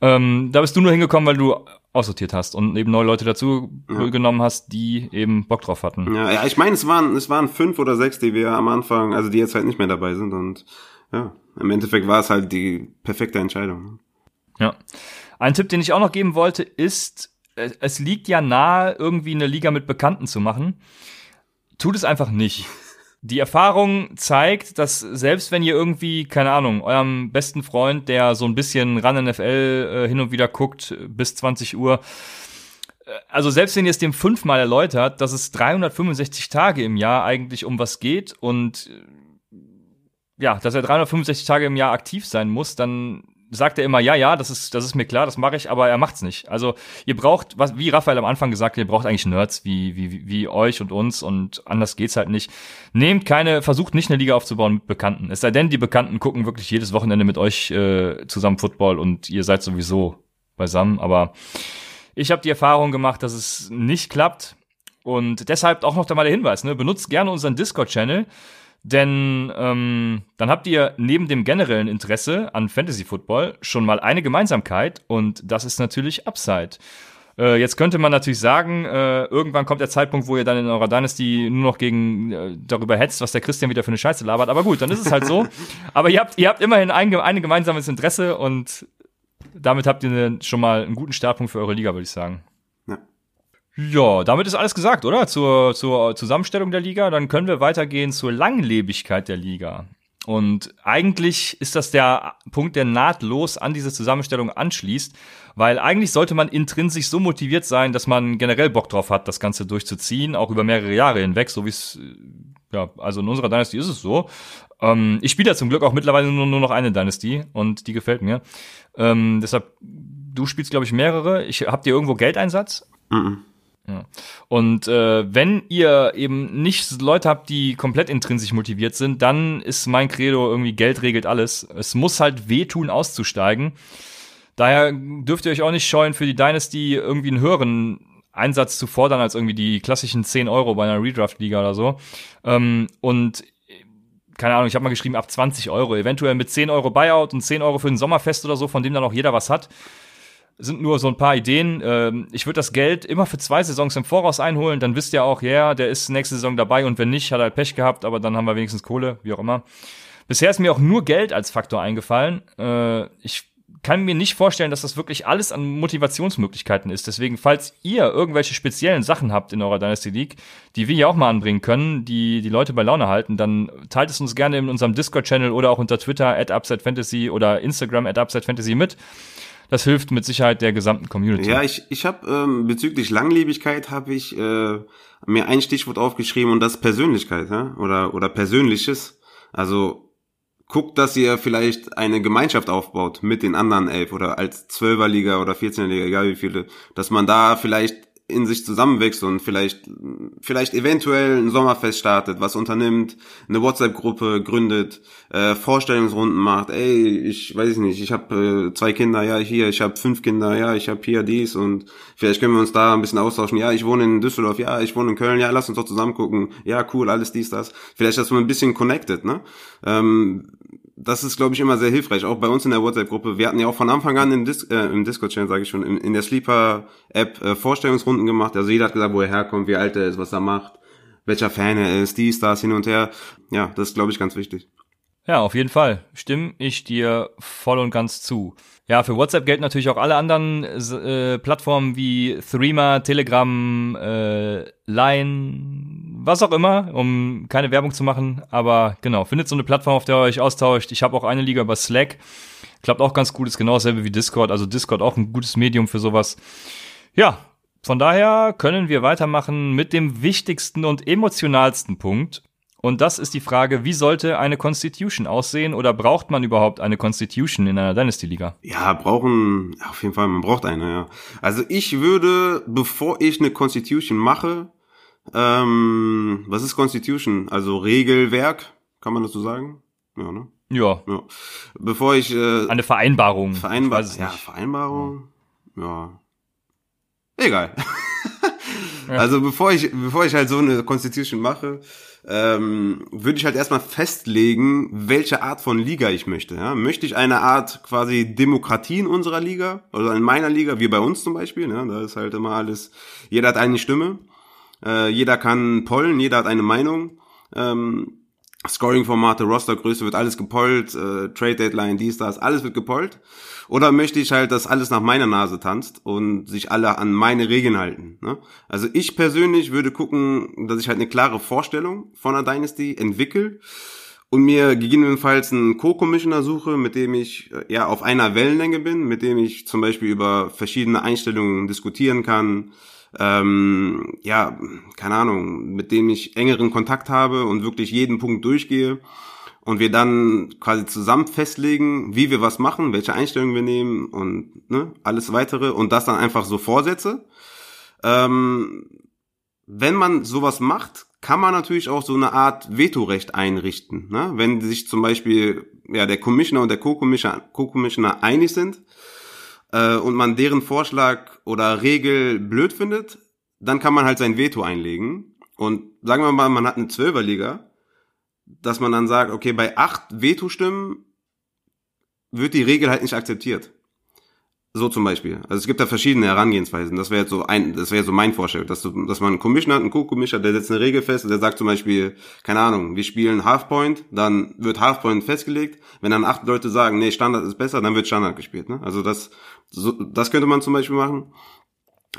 Ähm, da bist du nur hingekommen, weil du aussortiert hast und eben neue Leute dazu ja. genommen hast, die eben Bock drauf hatten. Ja, ja, ich meine, es waren, es waren fünf oder sechs, die wir am Anfang, also die jetzt halt nicht mehr dabei sind. Und ja, im Endeffekt war es halt die perfekte Entscheidung. Ja. Ein Tipp, den ich auch noch geben wollte, ist, es liegt ja nahe, irgendwie eine Liga mit Bekannten zu machen. Tut es einfach nicht. Die Erfahrung zeigt, dass selbst wenn ihr irgendwie, keine Ahnung, eurem besten Freund, der so ein bisschen ran NFL äh, hin und wieder guckt, bis 20 Uhr, äh, also selbst wenn ihr es dem fünfmal erläutert, dass es 365 Tage im Jahr eigentlich um was geht und äh, ja, dass er 365 Tage im Jahr aktiv sein muss, dann sagt er immer, ja, ja, das ist, das ist mir klar, das mache ich, aber er macht's nicht. Also ihr braucht, was, wie Raphael am Anfang gesagt hat, ihr braucht eigentlich Nerds wie, wie, wie euch und uns und anders geht's halt nicht. Nehmt keine, versucht nicht eine Liga aufzubauen mit Bekannten. Es sei denn, die Bekannten gucken wirklich jedes Wochenende mit euch äh, zusammen Football und ihr seid sowieso beisammen. Aber ich habe die Erfahrung gemacht, dass es nicht klappt. Und deshalb auch noch da mal der Hinweis, ne? benutzt gerne unseren Discord-Channel. Denn ähm, dann habt ihr neben dem generellen Interesse an Fantasy Football schon mal eine Gemeinsamkeit und das ist natürlich Upside. Äh, jetzt könnte man natürlich sagen, äh, irgendwann kommt der Zeitpunkt, wo ihr dann in eurer Dynasty nur noch gegen äh, darüber hetzt, was der Christian wieder für eine Scheiße labert. Aber gut, dann ist es halt so. Aber ihr habt, ihr habt immerhin ein, ein gemeinsames Interesse und damit habt ihr schon mal einen guten Startpunkt für eure Liga, würde ich sagen. Ja. Damit ist alles gesagt, oder? Zur, zur Zusammenstellung der Liga. Dann können wir weitergehen zur Langlebigkeit der Liga. Und eigentlich ist das der Punkt, der nahtlos an diese Zusammenstellung anschließt, weil eigentlich sollte man intrinsisch so motiviert sein, dass man generell Bock drauf hat, das Ganze durchzuziehen, auch über mehrere Jahre hinweg, so wie es, ja, also in unserer Dynasty ist es so. Ähm, ich spiele ja zum Glück auch mittlerweile nur, nur noch eine Dynasty und die gefällt mir. Ähm, deshalb, du spielst, glaube ich, mehrere. Ich, habt ihr irgendwo Geldeinsatz? Mhm. Und äh, wenn ihr eben nicht Leute habt, die komplett intrinsisch motiviert sind, dann ist mein Credo irgendwie Geld regelt alles. Es muss halt wehtun, auszusteigen. Daher dürft ihr euch auch nicht scheuen, für die Dynasty irgendwie einen höheren Einsatz zu fordern als irgendwie die klassischen 10 Euro bei einer Redraft-Liga oder so. Ähm, und keine Ahnung, ich habe mal geschrieben, ab 20 Euro. Eventuell mit 10 Euro Buyout und 10 Euro für ein Sommerfest oder so, von dem dann auch jeder was hat sind nur so ein paar Ideen. Ähm, ich würde das Geld immer für zwei Saisons im Voraus einholen, dann wisst ihr auch, ja, yeah, der ist nächste Saison dabei und wenn nicht, hat er halt Pech gehabt, aber dann haben wir wenigstens Kohle, wie auch immer. Bisher ist mir auch nur Geld als Faktor eingefallen. Äh, ich kann mir nicht vorstellen, dass das wirklich alles an Motivationsmöglichkeiten ist. Deswegen, falls ihr irgendwelche speziellen Sachen habt in eurer Dynasty League, die wir hier auch mal anbringen können, die die Leute bei Laune halten, dann teilt es uns gerne in unserem Discord-Channel oder auch unter Twitter at Upside Fantasy oder Instagram at Upside Fantasy mit das hilft mit Sicherheit der gesamten Community. Ja, ich, ich habe ähm, bezüglich Langlebigkeit habe ich äh, mir ein Stichwort aufgeschrieben und das Persönlichkeit, ja? oder oder Persönliches. Also guckt, dass ihr vielleicht eine Gemeinschaft aufbaut mit den anderen elf oder als Zwölferliga oder 14er Liga, egal wie viele, dass man da vielleicht in sich zusammenwächst und vielleicht, vielleicht eventuell ein Sommerfest startet, was unternimmt, eine WhatsApp-Gruppe gründet, äh, Vorstellungsrunden macht, ey, ich weiß nicht, ich habe äh, zwei Kinder, ja, hier, ich habe fünf Kinder, ja, ich habe hier dies und vielleicht können wir uns da ein bisschen austauschen, ja, ich wohne in Düsseldorf, ja, ich wohne in Köln, ja, lass uns doch zusammen gucken, ja, cool, alles dies, das. Vielleicht, dass man ein bisschen connected, ne? Ähm, das ist, glaube ich, immer sehr hilfreich. Auch bei uns in der WhatsApp-Gruppe. Wir hatten ja auch von Anfang an im, Dis äh, im Discord-Channel, sage ich schon, in, in der Sleeper-App äh, Vorstellungsrunden gemacht. Also jeder hat gesagt, wo er herkommt, wie alt er ist, was er macht, welcher Fan er ist, dies, das, hin und her. Ja, das ist, glaube ich, ganz wichtig. Ja, auf jeden Fall. Stimme ich dir voll und ganz zu. Ja, für WhatsApp gelten natürlich auch alle anderen äh, Plattformen wie Threema, Telegram, äh, Line, was auch immer, um keine Werbung zu machen. Aber genau, findet so eine Plattform, auf der ihr euch austauscht. Ich habe auch eine Liga über Slack. Klappt auch ganz gut, ist genau dasselbe wie Discord. Also Discord auch ein gutes Medium für sowas. Ja, von daher können wir weitermachen mit dem wichtigsten und emotionalsten Punkt. Und das ist die Frage, wie sollte eine Constitution aussehen oder braucht man überhaupt eine Constitution in einer Dynasty-Liga? Ja, brauchen, auf jeden Fall, man braucht eine, ja. Also ich würde, bevor ich eine Constitution mache, ähm, was ist Constitution? Also Regelwerk, kann man das so sagen? Ja, ne? Ja. ja. Bevor ich äh, eine Vereinbarung. Vereinbarung. Ja, Vereinbarung. Ja. Egal. Also bevor ich bevor ich halt so eine Constitution mache, ähm, würde ich halt erstmal festlegen, welche Art von Liga ich möchte. Ja? Möchte ich eine Art quasi Demokratie in unserer Liga oder in meiner Liga, wie bei uns zum Beispiel? Ja? Da ist halt immer alles, jeder hat eine Stimme, äh, jeder kann pollen, jeder hat eine Meinung. Ähm, Scoring-Formate, Rostergröße wird alles gepollt, äh, Trade Deadline, dies, das, alles wird gepollt. Oder möchte ich halt, dass alles nach meiner Nase tanzt und sich alle an meine Regeln halten. Ne? Also ich persönlich würde gucken, dass ich halt eine klare Vorstellung von einer Dynasty entwickle und mir gegebenenfalls einen Co-Commissioner suche, mit dem ich äh, ja auf einer Wellenlänge bin, mit dem ich zum Beispiel über verschiedene Einstellungen diskutieren kann, ähm, ja, keine Ahnung, mit dem ich engeren Kontakt habe und wirklich jeden Punkt durchgehe und wir dann quasi zusammen festlegen, wie wir was machen, welche Einstellungen wir nehmen und ne, alles weitere und das dann einfach so vorsetze. Ähm, wenn man sowas macht, kann man natürlich auch so eine Art Vetorecht einrichten. Ne? Wenn sich zum Beispiel ja, der Commissioner und der Co-Commissioner Co einig sind, äh, und man deren Vorschlag oder Regel blöd findet, dann kann man halt sein Veto einlegen. Und sagen wir mal, man hat eine Zwölferliga, dass man dann sagt, okay, bei acht Veto-Stimmen wird die Regel halt nicht akzeptiert. So zum Beispiel. Also es gibt da verschiedene Herangehensweisen. Das wäre jetzt so ein, das wäre so mein Vorschlag, dass, du, dass man einen Commissioner hat, einen Co-Commissioner, der setzt eine Regel fest und der sagt zum Beispiel, keine Ahnung, wir spielen Halfpoint, dann wird Halfpoint festgelegt. Wenn dann acht Leute sagen, nee, Standard ist besser, dann wird Standard gespielt. Ne? Also das, so, das könnte man zum Beispiel machen.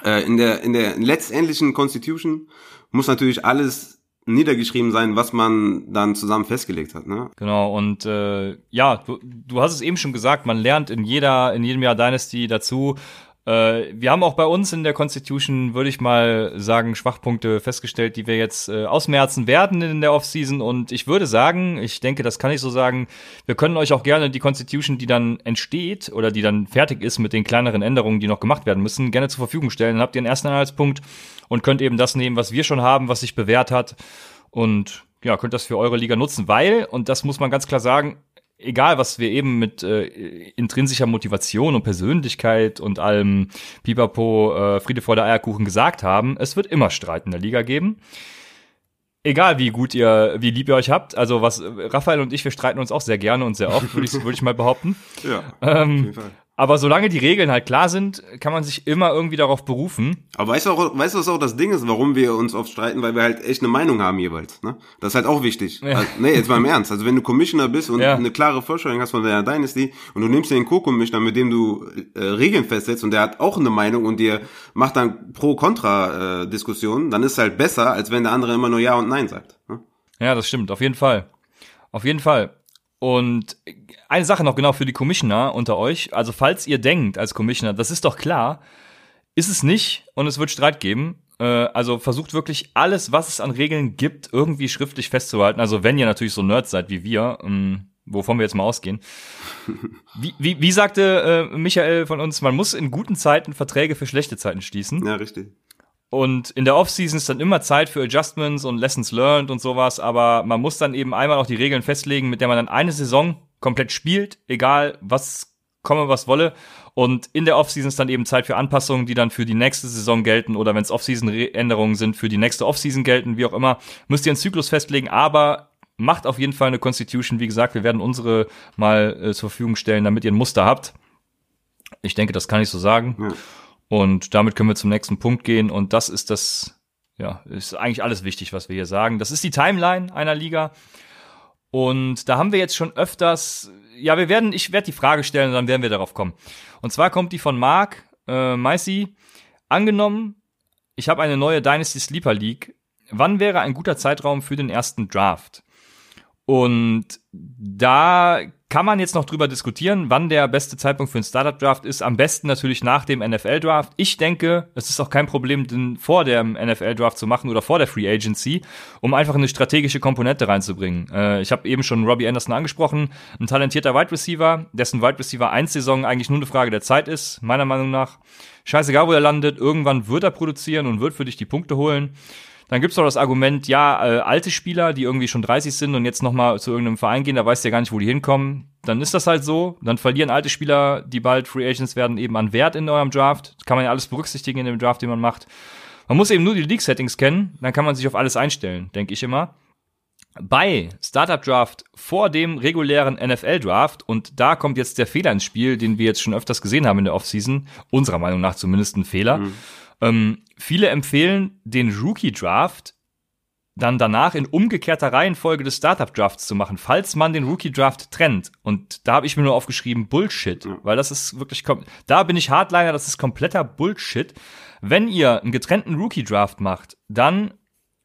Äh, in der in der letztendlichen Constitution muss natürlich alles niedergeschrieben sein, was man dann zusammen festgelegt hat. Ne? Genau, und äh, ja, du, du hast es eben schon gesagt, man lernt in jeder, in jedem Jahr Dynasty dazu. Äh, wir haben auch bei uns in der Constitution, würde ich mal sagen, Schwachpunkte festgestellt, die wir jetzt äh, ausmerzen werden in der Offseason. Und ich würde sagen, ich denke, das kann ich so sagen, wir können euch auch gerne die Constitution, die dann entsteht oder die dann fertig ist mit den kleineren Änderungen, die noch gemacht werden müssen, gerne zur Verfügung stellen. Dann habt ihr einen ersten Anhaltspunkt und könnt eben das nehmen, was wir schon haben, was sich bewährt hat. Und ja, könnt das für eure Liga nutzen, weil, und das muss man ganz klar sagen, egal was wir eben mit äh, intrinsischer Motivation und Persönlichkeit und allem Pipapo, äh, Friede vor der Eierkuchen gesagt haben, es wird immer Streit in der Liga geben. Egal wie gut ihr, wie lieb ihr euch habt, also was Raphael und ich, wir streiten uns auch sehr gerne und sehr oft, würde ich, würd ich mal behaupten. Ja, ähm, auf jeden Fall. Aber solange die Regeln halt klar sind, kann man sich immer irgendwie darauf berufen. Aber weißt du, auch, weißt du, was auch das Ding ist, warum wir uns oft streiten? Weil wir halt echt eine Meinung haben jeweils. Ne? Das ist halt auch wichtig. Ja. Also, nee, jetzt mal im Ernst. Also wenn du Commissioner bist und ja. eine klare Vorstellung hast von der Dynasty und du nimmst dir den Co-Commissioner, mit dem du äh, Regeln festsetzt und der hat auch eine Meinung und dir macht dann Pro-Kontra-Diskussionen, äh, dann ist es halt besser, als wenn der andere immer nur Ja und Nein sagt. Ne? Ja, das stimmt. Auf jeden Fall. Auf jeden Fall. Und eine Sache noch genau für die Commissioner unter euch. Also falls ihr denkt als Commissioner, das ist doch klar, ist es nicht und es wird Streit geben. Äh, also versucht wirklich alles, was es an Regeln gibt, irgendwie schriftlich festzuhalten. Also wenn ihr natürlich so Nerds seid wie wir, ähm, wovon wir jetzt mal ausgehen. Wie, wie, wie sagte äh, Michael von uns, man muss in guten Zeiten Verträge für schlechte Zeiten schließen. Ja, richtig. Und in der Offseason ist dann immer Zeit für Adjustments und Lessons learned und sowas, aber man muss dann eben einmal auch die Regeln festlegen, mit der man dann eine Saison komplett spielt, egal was komme, was wolle. Und in der Offseason ist dann eben Zeit für Anpassungen, die dann für die nächste Saison gelten oder wenn es Offseason-Änderungen sind, für die nächste Offseason gelten, wie auch immer. Müsst ihr einen Zyklus festlegen, aber macht auf jeden Fall eine Constitution. Wie gesagt, wir werden unsere mal äh, zur Verfügung stellen, damit ihr ein Muster habt. Ich denke, das kann ich so sagen. Ja. Und damit können wir zum nächsten Punkt gehen. Und das ist das, ja, ist eigentlich alles wichtig, was wir hier sagen. Das ist die Timeline einer Liga. Und da haben wir jetzt schon öfters, ja, wir werden, ich werde die Frage stellen und dann werden wir darauf kommen. Und zwar kommt die von Mark äh, Meissy. Angenommen, ich habe eine neue Dynasty Sleeper League. Wann wäre ein guter Zeitraum für den ersten Draft? Und da kann man jetzt noch drüber diskutieren, wann der beste Zeitpunkt für einen Startup-Draft ist. Am besten natürlich nach dem NFL-Draft. Ich denke, es ist auch kein Problem, den vor dem NFL-Draft zu machen oder vor der Free Agency, um einfach eine strategische Komponente reinzubringen. Äh, ich habe eben schon Robbie Anderson angesprochen, ein talentierter Wide Receiver, dessen Wide Receiver 1 Saison eigentlich nur eine Frage der Zeit ist, meiner Meinung nach. Scheißegal, wo er landet, irgendwann wird er produzieren und wird für dich die Punkte holen. Dann gibt's noch das Argument, ja, äh, alte Spieler, die irgendwie schon 30 sind und jetzt nochmal zu irgendeinem Verein gehen, da weißt du ja gar nicht, wo die hinkommen. Dann ist das halt so. Dann verlieren alte Spieler, die bald Free Agents werden, eben an Wert in eurem Draft. Das kann man ja alles berücksichtigen in dem Draft, den man macht. Man muss eben nur die League-Settings kennen, dann kann man sich auf alles einstellen, denke ich immer. Bei Startup Draft vor dem regulären NFL Draft und da kommt jetzt der Fehler ins Spiel, den wir jetzt schon öfters gesehen haben in der Offseason, unserer Meinung nach zumindest ein Fehler. Mhm. Ähm, viele empfehlen, den Rookie-Draft dann danach in umgekehrter Reihenfolge des Startup-Drafts zu machen, falls man den Rookie-Draft trennt. Und da habe ich mir nur aufgeschrieben, Bullshit, ja. weil das ist wirklich, da bin ich Hardliner, das ist kompletter Bullshit. Wenn ihr einen getrennten Rookie-Draft macht, dann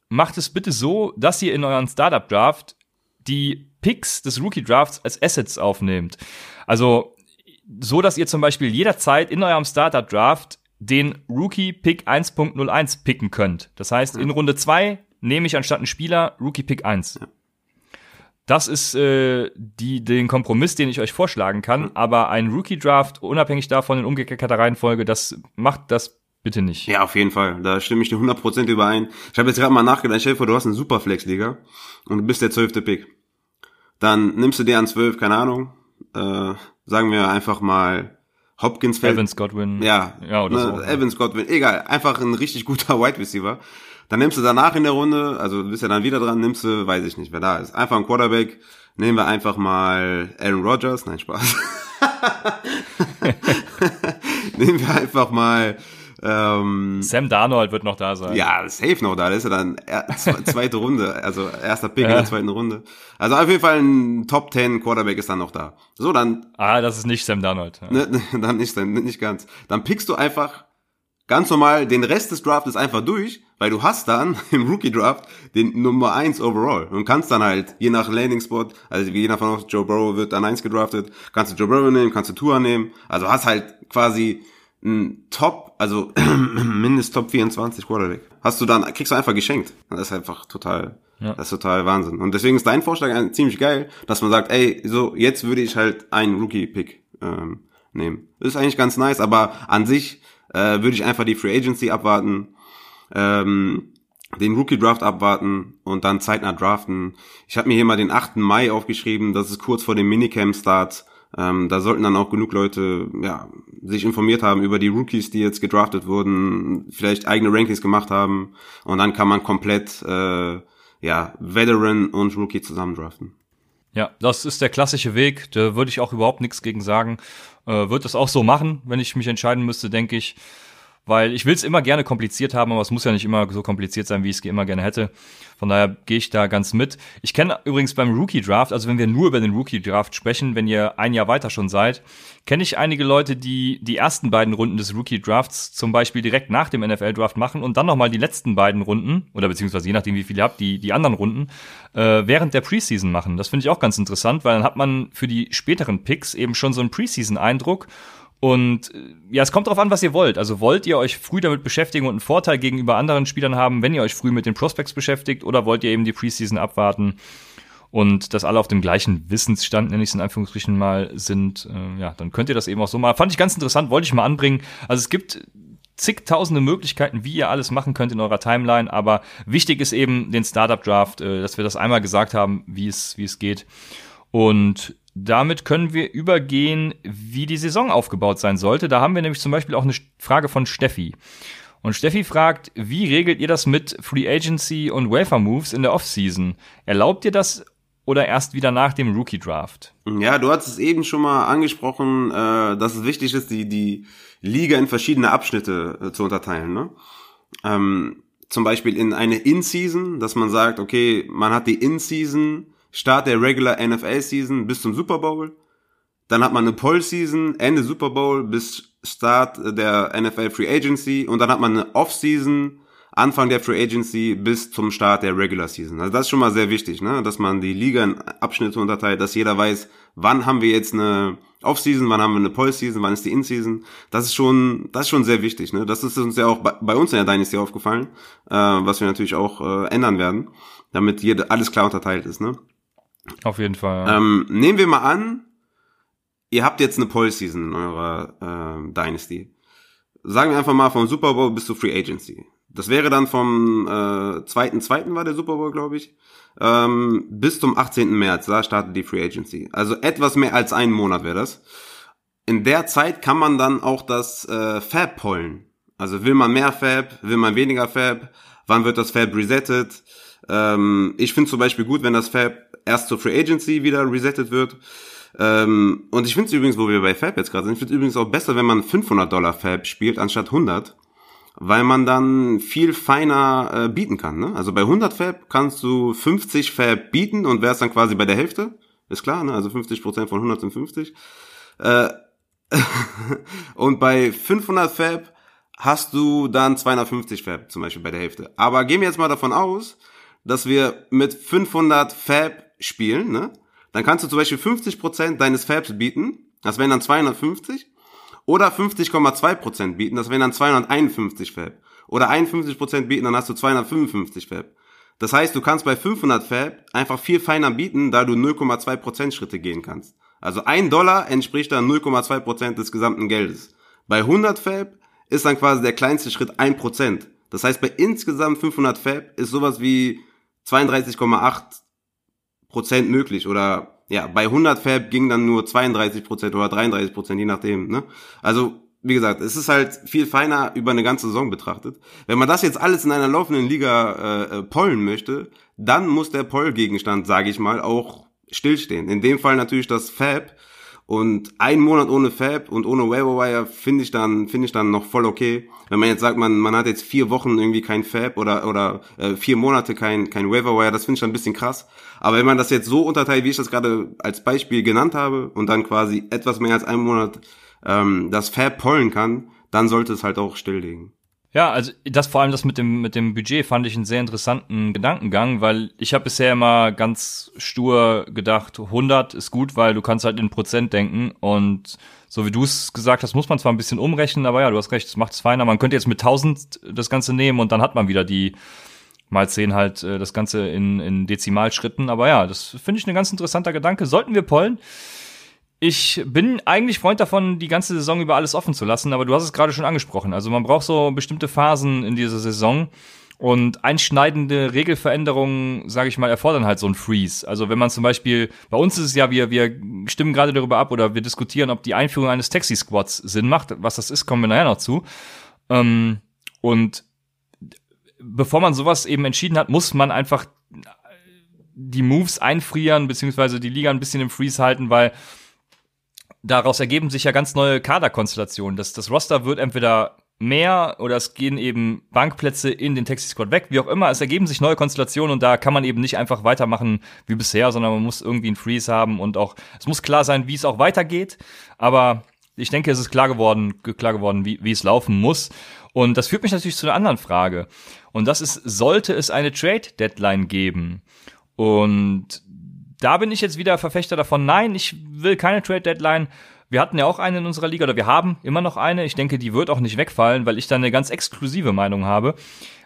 macht es bitte so, dass ihr in euren Startup-Draft die Picks des Rookie-Drafts als Assets aufnehmt. Also so, dass ihr zum Beispiel jederzeit in eurem Startup-Draft den Rookie-Pick 1.01 picken könnt. Das heißt, in Runde 2 nehme ich anstatt einen Spieler Rookie-Pick 1. Das ist äh, die, den Kompromiss, den ich euch vorschlagen kann. Aber ein Rookie-Draft, unabhängig davon in umgekehrter Reihenfolge, das macht das bitte nicht. Ja, auf jeden Fall. Da stimme ich dir 100% überein. Ich habe jetzt gerade mal nachgedacht, stell dir vor, du hast einen Superflex-Liga und du bist der zwölfte Pick. Dann nimmst du dir an zwölf, keine Ahnung, äh, sagen wir einfach mal Hopkins fällt. Evans Godwin. Ja, ja oder ne, so. Evans Godwin, egal. Einfach ein richtig guter Wide Receiver. Dann nimmst du danach in der Runde, also bist ja dann wieder dran, nimmst du, weiß ich nicht, wer da ist. Einfach ein Quarterback. Nehmen wir einfach mal Aaron Rodgers. Nein, Spaß. nehmen wir einfach mal ähm, Sam Darnold wird noch da sein. Ja, safe noch da. Das ist ja dann zweite Runde, also erster Pick ja. in der zweiten Runde. Also auf jeden Fall ein Top 10 Quarterback ist dann noch da. So, dann. Ah, das ist nicht Sam Darnold. Ja. Ne, dann nicht, nicht ganz. Dann pickst du einfach ganz normal den Rest des Drafts einfach durch, weil du hast dann im Rookie Draft den Nummer 1 overall und kannst dann halt je nach Landing Spot, also je nach von Joe Burrow wird dann 1 gedraftet, kannst du Joe Burrow nehmen, kannst du Tour nehmen, also hast halt quasi ein Top, also mindestens Top 24 Quarterback. Hast du dann, kriegst du einfach geschenkt. Das ist einfach total, ja. das ist total Wahnsinn. Und deswegen ist dein Vorschlag ziemlich geil, dass man sagt, ey, so, jetzt würde ich halt einen Rookie-Pick ähm, nehmen. Das ist eigentlich ganz nice, aber an sich äh, würde ich einfach die Free Agency abwarten, ähm, den Rookie Draft abwarten und dann zeitnah draften. Ich habe mir hier mal den 8. Mai aufgeschrieben, das ist kurz vor dem Minicamp Start. Ähm, da sollten dann auch genug Leute ja, sich informiert haben über die Rookies, die jetzt gedraftet wurden, vielleicht eigene Rankings gemacht haben und dann kann man komplett äh, ja, Veteran und Rookie zusammen draften. Ja, das ist der klassische Weg. Da würde ich auch überhaupt nichts gegen sagen. Äh, würde das auch so machen, wenn ich mich entscheiden müsste, denke ich weil ich will es immer gerne kompliziert haben, aber es muss ja nicht immer so kompliziert sein, wie ich es immer gerne hätte. Von daher gehe ich da ganz mit. Ich kenne übrigens beim Rookie Draft, also wenn wir nur über den Rookie Draft sprechen, wenn ihr ein Jahr weiter schon seid, kenne ich einige Leute, die die ersten beiden Runden des Rookie Drafts zum Beispiel direkt nach dem NFL Draft machen und dann nochmal die letzten beiden Runden, oder beziehungsweise je nachdem, wie viele ihr habt, die, die anderen Runden, äh, während der Preseason machen. Das finde ich auch ganz interessant, weil dann hat man für die späteren Picks eben schon so einen Preseason-Eindruck und äh, ja, es kommt darauf an, was ihr wollt. Also wollt ihr euch früh damit beschäftigen und einen Vorteil gegenüber anderen Spielern haben, wenn ihr euch früh mit den Prospects beschäftigt, oder wollt ihr eben die Preseason abwarten und dass alle auf dem gleichen Wissensstand, nenne ich es in Anführungsstrichen mal, sind, äh, ja, dann könnt ihr das eben auch so mal. Fand ich ganz interessant, wollte ich mal anbringen. Also es gibt zigtausende Möglichkeiten, wie ihr alles machen könnt in eurer Timeline, aber wichtig ist eben den Startup Draft, äh, dass wir das einmal gesagt haben, wie es, wie es geht. Und damit können wir übergehen, wie die Saison aufgebaut sein sollte. Da haben wir nämlich zum Beispiel auch eine Frage von Steffi. Und Steffi fragt, wie regelt ihr das mit Free Agency und Wafer Moves in der Offseason? Erlaubt ihr das oder erst wieder nach dem Rookie Draft? Ja, du hast es eben schon mal angesprochen, äh, dass es wichtig ist, die, die Liga in verschiedene Abschnitte äh, zu unterteilen. Ne? Ähm, zum Beispiel in eine In-Season, dass man sagt, okay, man hat die In-Season, Start der Regular NFL Season bis zum Super Bowl. Dann hat man eine Pole Season, Ende Super Bowl bis Start der NFL Free Agency und dann hat man eine Off Season, Anfang der Free Agency bis zum Start der Regular Season. Also das ist schon mal sehr wichtig, ne? dass man die Liga in Abschnitte unterteilt, dass jeder weiß, wann haben wir jetzt eine Off-Season, wann haben wir eine Pole-Season, wann ist die In-Season. Das ist schon, das ist schon sehr wichtig. Ne? Das ist uns ja auch bei, bei uns in der Dynasty aufgefallen, äh, was wir natürlich auch äh, ändern werden, damit jeder alles klar unterteilt ist. Ne? Auf jeden Fall. Ja. Ähm, nehmen wir mal an, ihr habt jetzt eine Pole-Season in eurer äh, Dynasty. Sagen wir einfach mal vom Super Bowl bis zur Free Agency. Das wäre dann vom äh, zweiten zweiten war der Super Bowl, glaube ich, ähm, bis zum 18. März. Da startet die Free Agency. Also etwas mehr als einen Monat wäre das. In der Zeit kann man dann auch das äh, Fab pollen. Also will man mehr Fab, will man weniger Fab, wann wird das Fab resettet? Ähm, ich finde zum Beispiel gut, wenn das Fab erst zur Free Agency wieder resettet wird. Ähm, und ich finde es übrigens, wo wir bei Fab jetzt gerade sind, ich finde es übrigens auch besser, wenn man 500 Dollar Fab spielt anstatt 100, weil man dann viel feiner äh, bieten kann. Ne? Also bei 100 Fab kannst du 50 Fab bieten und wärst dann quasi bei der Hälfte. Ist klar, ne? also 50% von 100 sind 50. Äh, und bei 500 Fab hast du dann 250 Fab zum Beispiel bei der Hälfte. Aber gehen wir jetzt mal davon aus, dass wir mit 500 Fab spielen, ne? Dann kannst du zum Beispiel 50% deines Fabs bieten, das wären dann 250, oder 50,2% bieten, das wären dann 251 Fab. Oder 51% bieten, dann hast du 255 Fab. Das heißt, du kannst bei 500 Fab einfach viel feiner bieten, da du 0,2% Schritte gehen kannst. Also ein Dollar entspricht dann 0,2% des gesamten Geldes. Bei 100 Fab ist dann quasi der kleinste Schritt 1%. Das heißt, bei insgesamt 500 Fab ist sowas wie 32,8 Prozent möglich oder ja, bei 100 Fab ging dann nur 32 Prozent oder 33 Prozent, je nachdem. Ne? Also wie gesagt, es ist halt viel feiner über eine ganze Saison betrachtet. Wenn man das jetzt alles in einer laufenden Liga äh, äh pollen möchte, dann muss der Poll-Gegenstand, sage ich mal, auch stillstehen. In dem Fall natürlich das Fab Und ein Monat ohne Fab und ohne Waiver finde ich dann finde ich dann noch voll okay. Wenn man jetzt sagt, man man hat jetzt vier Wochen irgendwie kein Fab oder oder äh, vier Monate kein kein Waiver das finde ich dann ein bisschen krass. Aber wenn man das jetzt so unterteilt, wie ich das gerade als Beispiel genannt habe und dann quasi etwas mehr als einen Monat ähm, das Fab pollen kann, dann sollte es halt auch stilllegen. Ja, also das vor allem das mit dem mit dem Budget fand ich einen sehr interessanten Gedankengang, weil ich habe bisher immer ganz stur gedacht, 100 ist gut, weil du kannst halt in Prozent denken und so wie du es gesagt hast, muss man zwar ein bisschen umrechnen, aber ja, du hast recht, es macht es feiner. Man könnte jetzt mit 1000 das Ganze nehmen und dann hat man wieder die mal 10 halt äh, das Ganze in, in Dezimalschritten, aber ja, das finde ich ein ganz interessanter Gedanke. Sollten wir pollen? Ich bin eigentlich Freund davon, die ganze Saison über alles offen zu lassen, aber du hast es gerade schon angesprochen. Also man braucht so bestimmte Phasen in dieser Saison und einschneidende Regelveränderungen, sage ich mal, erfordern halt so ein Freeze. Also wenn man zum Beispiel, bei uns ist es ja, wir, wir stimmen gerade darüber ab oder wir diskutieren, ob die Einführung eines Taxi-Squads Sinn macht. Was das ist, kommen wir nachher noch zu. Ähm, und bevor man sowas eben entschieden hat, muss man einfach die Moves einfrieren, beziehungsweise die Liga ein bisschen im Freeze halten, weil daraus ergeben sich ja ganz neue Kaderkonstellationen. Das, das Roster wird entweder mehr oder es gehen eben Bankplätze in den Taxi Squad weg, wie auch immer. Es ergeben sich neue Konstellationen und da kann man eben nicht einfach weitermachen wie bisher, sondern man muss irgendwie einen Freeze haben und auch, es muss klar sein, wie es auch weitergeht. Aber ich denke, es ist klar geworden, klar geworden, wie, wie es laufen muss. Und das führt mich natürlich zu einer anderen Frage. Und das ist, sollte es eine Trade Deadline geben? Und da bin ich jetzt wieder Verfechter davon, nein, ich will keine Trade Deadline. Wir hatten ja auch eine in unserer Liga oder wir haben immer noch eine. Ich denke, die wird auch nicht wegfallen, weil ich da eine ganz exklusive Meinung habe.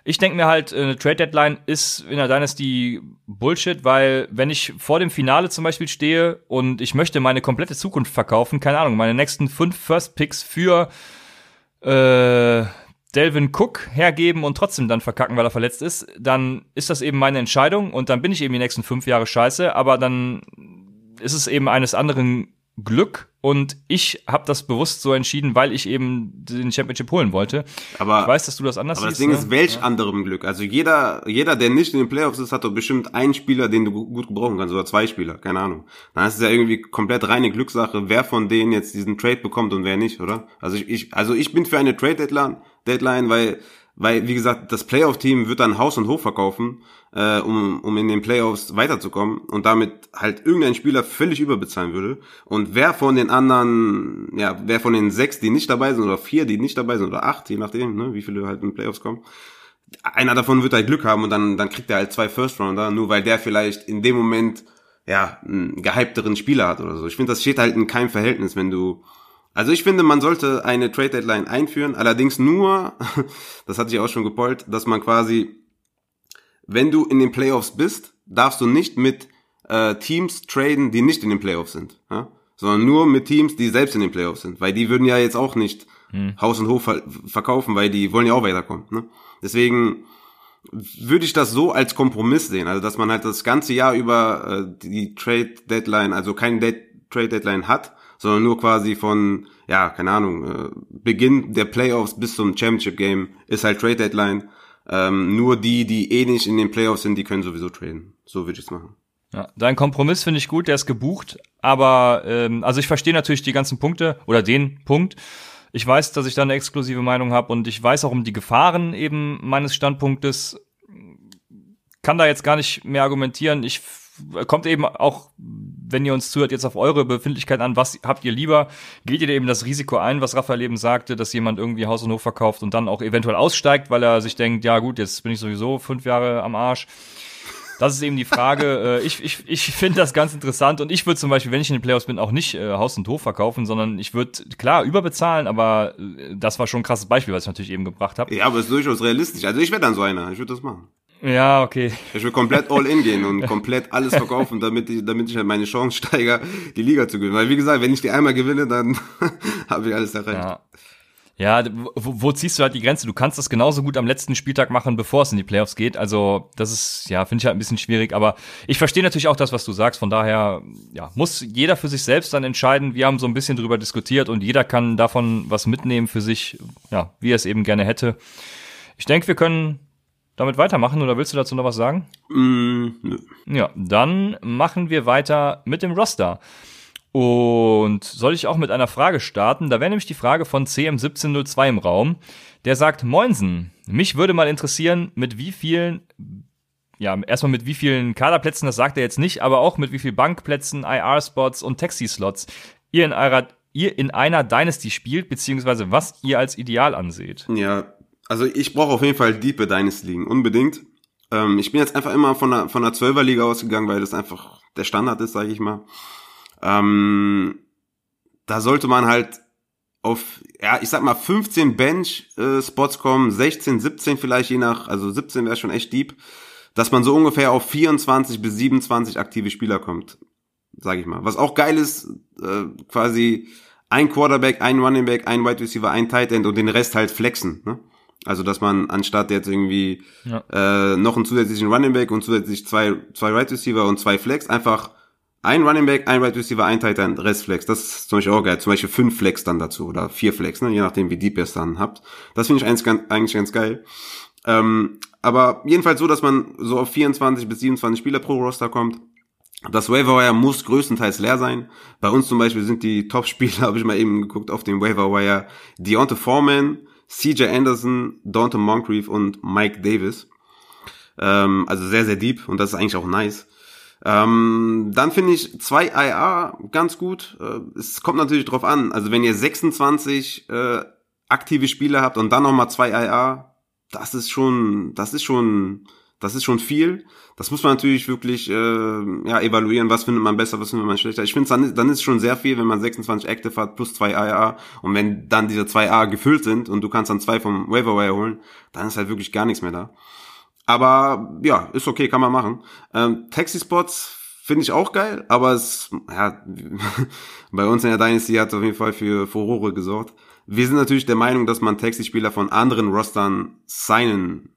Ich denke mir halt, eine Trade Deadline ist in der Dynasty Bullshit, weil wenn ich vor dem Finale zum Beispiel stehe und ich möchte meine komplette Zukunft verkaufen, keine Ahnung, meine nächsten fünf First Picks für äh, Delvin Cook hergeben und trotzdem dann verkacken, weil er verletzt ist, dann ist das eben meine Entscheidung und dann bin ich eben die nächsten fünf Jahre scheiße, aber dann ist es eben eines anderen Glück und ich habe das bewusst so entschieden, weil ich eben den Championship holen wollte. Aber ich weiß, dass du das anders aber siehst. Aber das Ding ne? ist, welch ja. anderem Glück? Also jeder, jeder, der nicht in den Playoffs ist, hat doch bestimmt einen Spieler, den du gut gebrauchen kannst oder zwei Spieler, keine Ahnung. Dann ist es ja irgendwie komplett reine Glückssache, wer von denen jetzt diesen Trade bekommt und wer nicht, oder? Also ich, ich also ich bin für eine Trade Deadline, Deadline, weil weil, wie gesagt, das Playoff-Team wird dann Haus und Hof verkaufen, äh, um, um in den Playoffs weiterzukommen und damit halt irgendein Spieler völlig überbezahlen würde. Und wer von den anderen, ja, wer von den sechs, die nicht dabei sind, oder vier, die nicht dabei sind, oder acht, je nachdem, ne, wie viele halt in den Playoffs kommen, einer davon wird halt Glück haben und dann, dann kriegt er halt zwei First-Rounder, nur weil der vielleicht in dem Moment ja, einen gehypteren Spieler hat oder so. Ich finde, das steht halt in keinem Verhältnis, wenn du also ich finde, man sollte eine Trade Deadline einführen, allerdings nur, das hatte ich auch schon gepollt, dass man quasi, wenn du in den Playoffs bist, darfst du nicht mit äh, Teams traden, die nicht in den Playoffs sind, ja? sondern nur mit Teams, die selbst in den Playoffs sind, weil die würden ja jetzt auch nicht hm. Haus und Hof ver verkaufen, weil die wollen ja auch weiterkommen. Ne? Deswegen würde ich das so als Kompromiss sehen, also dass man halt das ganze Jahr über äh, die Trade Deadline, also keine Trade Deadline hat, sondern nur quasi von, ja, keine Ahnung, äh, Beginn der Playoffs bis zum Championship Game ist halt Trade Deadline. Ähm, nur die, die eh nicht in den Playoffs sind, die können sowieso traden. So würde ich es machen. Ja, dein Kompromiss finde ich gut, der ist gebucht, aber ähm, also ich verstehe natürlich die ganzen Punkte oder den Punkt. Ich weiß, dass ich da eine exklusive Meinung habe und ich weiß auch um die Gefahren eben meines Standpunktes. Kann da jetzt gar nicht mehr argumentieren. Ich kommt eben auch, wenn ihr uns zuhört, jetzt auf eure Befindlichkeit an. Was habt ihr lieber? Geht ihr eben das Risiko ein, was Raphael eben sagte, dass jemand irgendwie Haus und Hof verkauft und dann auch eventuell aussteigt, weil er sich denkt, ja gut, jetzt bin ich sowieso fünf Jahre am Arsch. Das ist eben die Frage. Äh, ich ich, ich finde das ganz interessant und ich würde zum Beispiel, wenn ich in den Playoffs bin, auch nicht äh, Haus und Hof verkaufen, sondern ich würde klar überbezahlen, aber äh, das war schon ein krasses Beispiel, was ich natürlich eben gebracht habe. Ja, aber es ist durchaus realistisch. Also ich wäre dann so einer. Ich würde das machen. Ja, okay. Ich will komplett all in gehen und komplett alles verkaufen, damit ich, damit ich halt meine Chance steigere, die Liga zu gewinnen. Weil wie gesagt, wenn ich die einmal gewinne, dann habe ich alles erreicht. Ja. Ja, wo, wo ziehst du halt die Grenze? Du kannst das genauso gut am letzten Spieltag machen, bevor es in die Playoffs geht. Also, das ist, ja, finde ich halt ein bisschen schwierig. Aber ich verstehe natürlich auch das, was du sagst. Von daher, ja, muss jeder für sich selbst dann entscheiden. Wir haben so ein bisschen drüber diskutiert und jeder kann davon was mitnehmen für sich, ja, wie er es eben gerne hätte. Ich denke, wir können damit weitermachen oder willst du dazu noch was sagen? Mm, nö. Ja, dann machen wir weiter mit dem Roster. Und soll ich auch mit einer Frage starten? Da wäre nämlich die Frage von CM1702 im Raum. Der sagt, Moinsen, mich würde mal interessieren, mit wie vielen, ja, erstmal mit wie vielen Kaderplätzen, das sagt er jetzt nicht, aber auch mit wie vielen Bankplätzen, IR-Spots und Taxi-Slots ihr in eurer ihr in einer Dynasty spielt, beziehungsweise was ihr als ideal anseht. Ja, also ich brauche auf jeden Fall diepe Dynasty-Ligen, unbedingt. Ähm, ich bin jetzt einfach immer von der, von der 12er Liga ausgegangen, weil das einfach der Standard ist, sage ich mal. Ähm, da sollte man halt auf, ja, ich sag mal 15 Bench-Spots äh, kommen, 16, 17 vielleicht, je nach, also 17 wäre schon echt deep, dass man so ungefähr auf 24 bis 27 aktive Spieler kommt, sage ich mal. Was auch geil ist, äh, quasi ein Quarterback, ein Running Back, ein Wide Receiver, ein Tight End und den Rest halt flexen. Ne? Also dass man anstatt jetzt irgendwie ja. äh, noch einen zusätzlichen Running Back und zusätzlich zwei zwei Wide Receiver und zwei Flex einfach ein Running Back, ein Wide Receiver, ein Tight End, Rest Flex. Das ist zum Beispiel auch geil. Zum Beispiel fünf Flex dann dazu oder vier Flex, ne? je nachdem wie deep ihr es dann habt. Das finde ich eigentlich ganz, eigentlich ganz geil. Ähm, aber jedenfalls so, dass man so auf 24 bis 27 Spieler pro Roster kommt. Das Waiver muss größtenteils leer sein. Bei uns zum Beispiel sind die Top-Spieler, habe ich mal eben geguckt, auf dem Waiver Wire Deontay Foreman, CJ Anderson, Dante Moncrief und Mike Davis. Ähm, also sehr, sehr deep und das ist eigentlich auch nice. Ähm, dann finde ich zwei IA ganz gut. Äh, es kommt natürlich drauf an. Also wenn ihr 26 äh, aktive Spieler habt und dann nochmal zwei IA, das ist schon, das ist schon das ist schon viel. Das muss man natürlich wirklich äh, ja, evaluieren, was findet man besser, was findet man schlechter. Ich finde, dann, dann ist schon sehr viel, wenn man 26 Active hat plus zwei AA und wenn dann diese zwei A gefüllt sind und du kannst dann zwei vom Waiver Wire holen, dann ist halt wirklich gar nichts mehr da. Aber ja, ist okay, kann man machen. Ähm, Taxi-Spots finde ich auch geil, aber es, ja, bei uns in der Dynasty hat auf jeden Fall für Furore gesorgt. Wir sind natürlich der Meinung, dass man Taxi-Spieler von anderen Rostern signen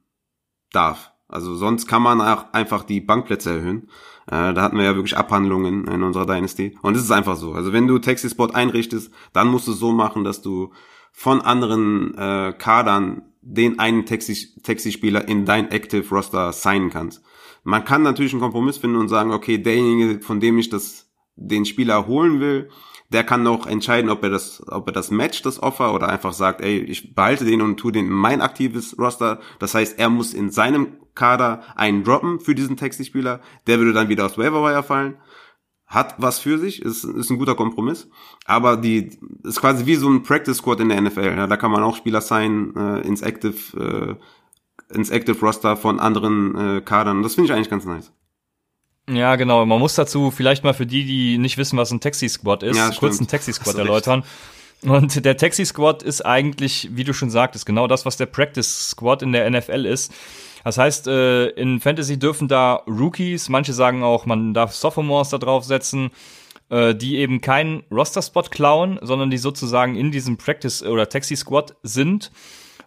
darf. Also sonst kann man auch einfach die Bankplätze erhöhen. Äh, da hatten wir ja wirklich Abhandlungen in unserer Dynasty. Und es ist einfach so. Also wenn du Taxi-Spot einrichtest, dann musst du es so machen, dass du von anderen äh, Kadern den einen Taxi-Spieler in dein Active Roster signen kannst. Man kann natürlich einen Kompromiss finden und sagen, okay, derjenige, von dem ich das, den Spieler holen will, der kann noch entscheiden, ob er das, ob er das matcht, das Offer, oder einfach sagt, ey, ich behalte den und tue den in mein aktives Roster. Das heißt, er muss in seinem Kader einen droppen für diesen Taxi-Spieler. Der würde dann wieder aus Waiver fallen. Hat was für sich, ist, ist ein guter Kompromiss. Aber die ist quasi wie so ein Practice Squad in der NFL. Ja, da kann man auch Spieler sein äh, ins Active, äh, ins Active Roster von anderen äh, Kadern. Das finde ich eigentlich ganz nice. Ja, genau. Man muss dazu vielleicht mal für die, die nicht wissen, was ein Taxi-Squad ist, ja, kurz einen Taxi-Squad erläutern. Und der Taxi Squad ist eigentlich, wie du schon sagtest, genau das, was der Practice Squad in der NFL ist. Das heißt, äh, in Fantasy dürfen da Rookies, manche sagen auch, man darf Sophomores da draufsetzen, äh, die eben keinen Roster-Spot klauen, sondern die sozusagen in diesem Practice- oder Taxi-Squad sind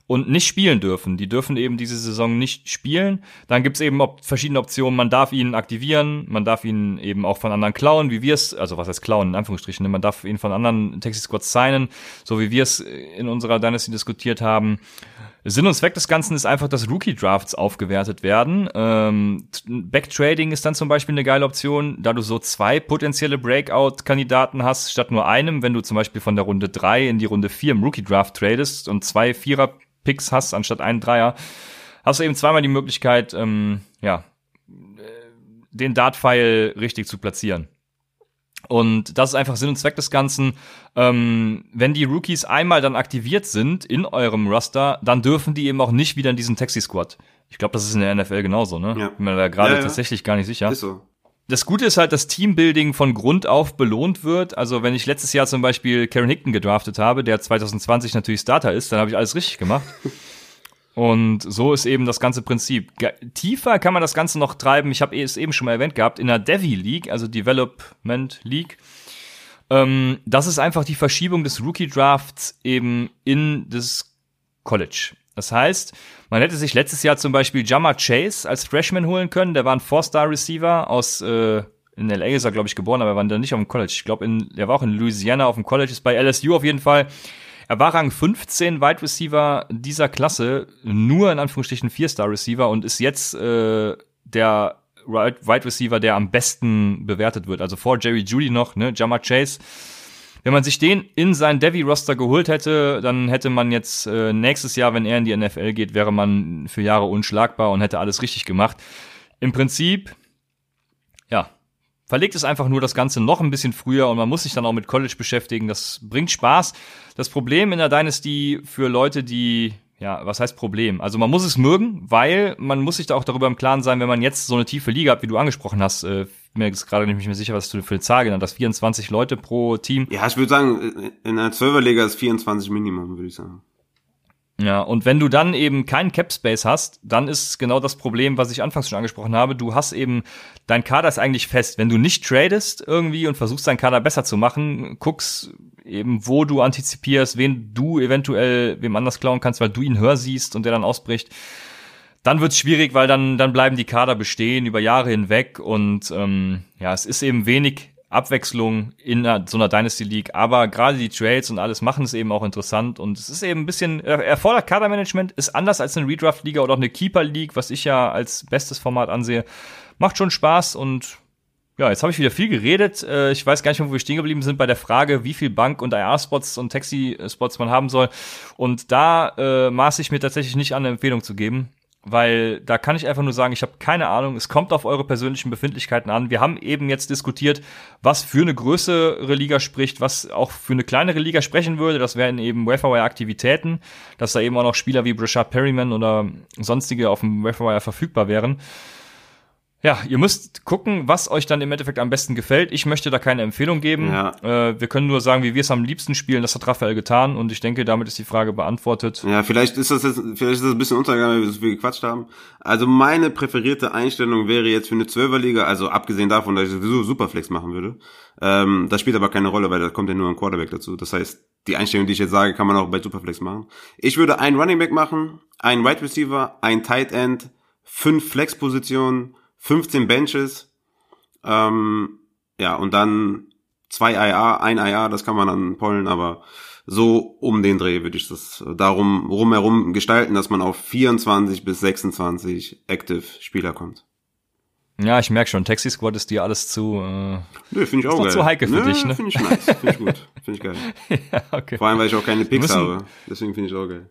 und nicht spielen dürfen. Die dürfen eben diese Saison nicht spielen. Dann gibt's eben op verschiedene Optionen. Man darf ihn aktivieren, man darf ihn eben auch von anderen klauen, wie wir es, also was heißt klauen, in Anführungsstrichen, ne? man darf ihn von anderen Taxi-Squads signen, so wie wir es in unserer Dynasty diskutiert haben. Sinn und Zweck des Ganzen ist einfach, dass Rookie-Drafts aufgewertet werden. Ähm, Backtrading ist dann zum Beispiel eine geile Option, da du so zwei potenzielle Breakout-Kandidaten hast, statt nur einem, wenn du zum Beispiel von der Runde drei in die Runde vier im Rookie-Draft tradest und zwei Vierer-Picks hast, anstatt einen Dreier, hast du eben zweimal die Möglichkeit, ähm, ja, den Dart-File richtig zu platzieren. Und das ist einfach Sinn und Zweck des Ganzen. Ähm, wenn die Rookies einmal dann aktiviert sind in eurem Roster, dann dürfen die eben auch nicht wieder in diesen Taxi-Squad. Ich glaube, das ist in der NFL genauso, ne? Ja. Bin mir da gerade ja, ja. tatsächlich gar nicht sicher. Ist so. Das Gute ist halt, dass Teambuilding von Grund auf belohnt wird. Also wenn ich letztes Jahr zum Beispiel Karen Hickton gedraftet habe, der 2020 natürlich Starter ist, dann habe ich alles richtig gemacht. Und so ist eben das ganze Prinzip. Tiefer kann man das Ganze noch treiben. Ich habe es eben schon mal erwähnt gehabt, in der Devi League, also Development League. Ähm, das ist einfach die Verschiebung des Rookie Drafts eben in das College. Das heißt, man hätte sich letztes Jahr zum Beispiel Jammer Chase als Freshman holen können. Der war ein Four-Star-Receiver aus, äh, in LA ist er, glaube ich, geboren, aber er war dann nicht auf dem College. Ich glaube, er war auch in Louisiana auf dem College, ist bei LSU auf jeden Fall. Er war Rang 15 Wide Receiver dieser Klasse, nur in Anführungsstrichen Vier-Star Receiver und ist jetzt äh, der Wide Receiver, der am besten bewertet wird. Also vor Jerry Judy noch, ne, Jammer Chase. Wenn man sich den in sein Devi-Roster geholt hätte, dann hätte man jetzt äh, nächstes Jahr, wenn er in die NFL geht, wäre man für Jahre unschlagbar und hätte alles richtig gemacht. Im Prinzip, ja, verlegt es einfach nur das Ganze noch ein bisschen früher und man muss sich dann auch mit College beschäftigen. Das bringt Spaß. Das Problem in der Dynasty für Leute, die ja, was heißt Problem? Also man muss es mögen, weil man muss sich da auch darüber im Klaren sein, wenn man jetzt so eine tiefe Liga hat, wie du angesprochen hast, äh, mir ist gerade nicht mehr sicher, was du für eine Zahl genannt hast, 24 Leute pro Team. Ja, ich würde sagen, in einer 12er Liga ist 24 Minimum, würde ich sagen. Ja, und wenn du dann eben keinen Cap Space hast, dann ist genau das Problem, was ich anfangs schon angesprochen habe. Du hast eben, dein Kader ist eigentlich fest. Wenn du nicht tradest irgendwie und versuchst, deinen Kader besser zu machen, guckst eben, wo du antizipierst, wen du eventuell wem anders klauen kannst, weil du ihn höher siehst und der dann ausbricht, dann wird's schwierig, weil dann, dann bleiben die Kader bestehen über Jahre hinweg und ähm, ja, es ist eben wenig Abwechslung in so einer Dynasty League, aber gerade die Trades und alles machen es eben auch interessant und es ist eben ein bisschen, erfordert Kadermanagement, ist anders als eine Redraft-Liga oder auch eine Keeper-League, was ich ja als bestes Format ansehe. Macht schon Spaß und ja, jetzt habe ich wieder viel geredet. Äh, ich weiß gar nicht mehr, wo wir stehen geblieben sind bei der Frage, wie viel Bank- und IR-Spots und Taxi-Spots man haben soll. Und da äh, maße ich mir tatsächlich nicht an, eine Empfehlung zu geben, weil da kann ich einfach nur sagen, ich habe keine Ahnung. Es kommt auf eure persönlichen Befindlichkeiten an. Wir haben eben jetzt diskutiert, was für eine größere Liga spricht, was auch für eine kleinere Liga sprechen würde. Das wären eben Waferwire-Aktivitäten, dass da eben auch noch Spieler wie Brashard Perryman oder sonstige auf dem Waferwire verfügbar wären. Ja, ihr müsst gucken, was euch dann im Endeffekt am besten gefällt. Ich möchte da keine Empfehlung geben. Ja. Äh, wir können nur sagen, wie wir es am liebsten spielen. Das hat Raphael getan und ich denke, damit ist die Frage beantwortet. Ja, vielleicht ist das jetzt, vielleicht ist das ein bisschen untergegangen, weil wir so viel gequatscht haben. Also meine präferierte Einstellung wäre jetzt für eine Zwölferliga, also abgesehen davon, dass ich sowieso Superflex machen würde. Ähm, das spielt aber keine Rolle, weil da kommt ja nur ein Quarterback dazu. Das heißt, die Einstellung, die ich jetzt sage, kann man auch bei Superflex machen. Ich würde einen Running Back machen, einen Wide Receiver, ein Tight End, fünf Flex-Positionen 15 Benches, ähm, ja, und dann zwei IA, ein IA, das kann man dann pollen, aber so um den Dreh würde ich das darum rumherum gestalten, dass man auf 24 bis 26 Active Spieler kommt. Ja, ich merke schon, Taxi Squad ist dir alles zu. Äh, Nö, finde ich auch geil. zu heikel für Nö, dich, ne? Finde ich nice, finde ich gut, finde ich geil. ja, okay. Vor allem, weil ich auch keine Picks habe, deswegen finde ich auch geil.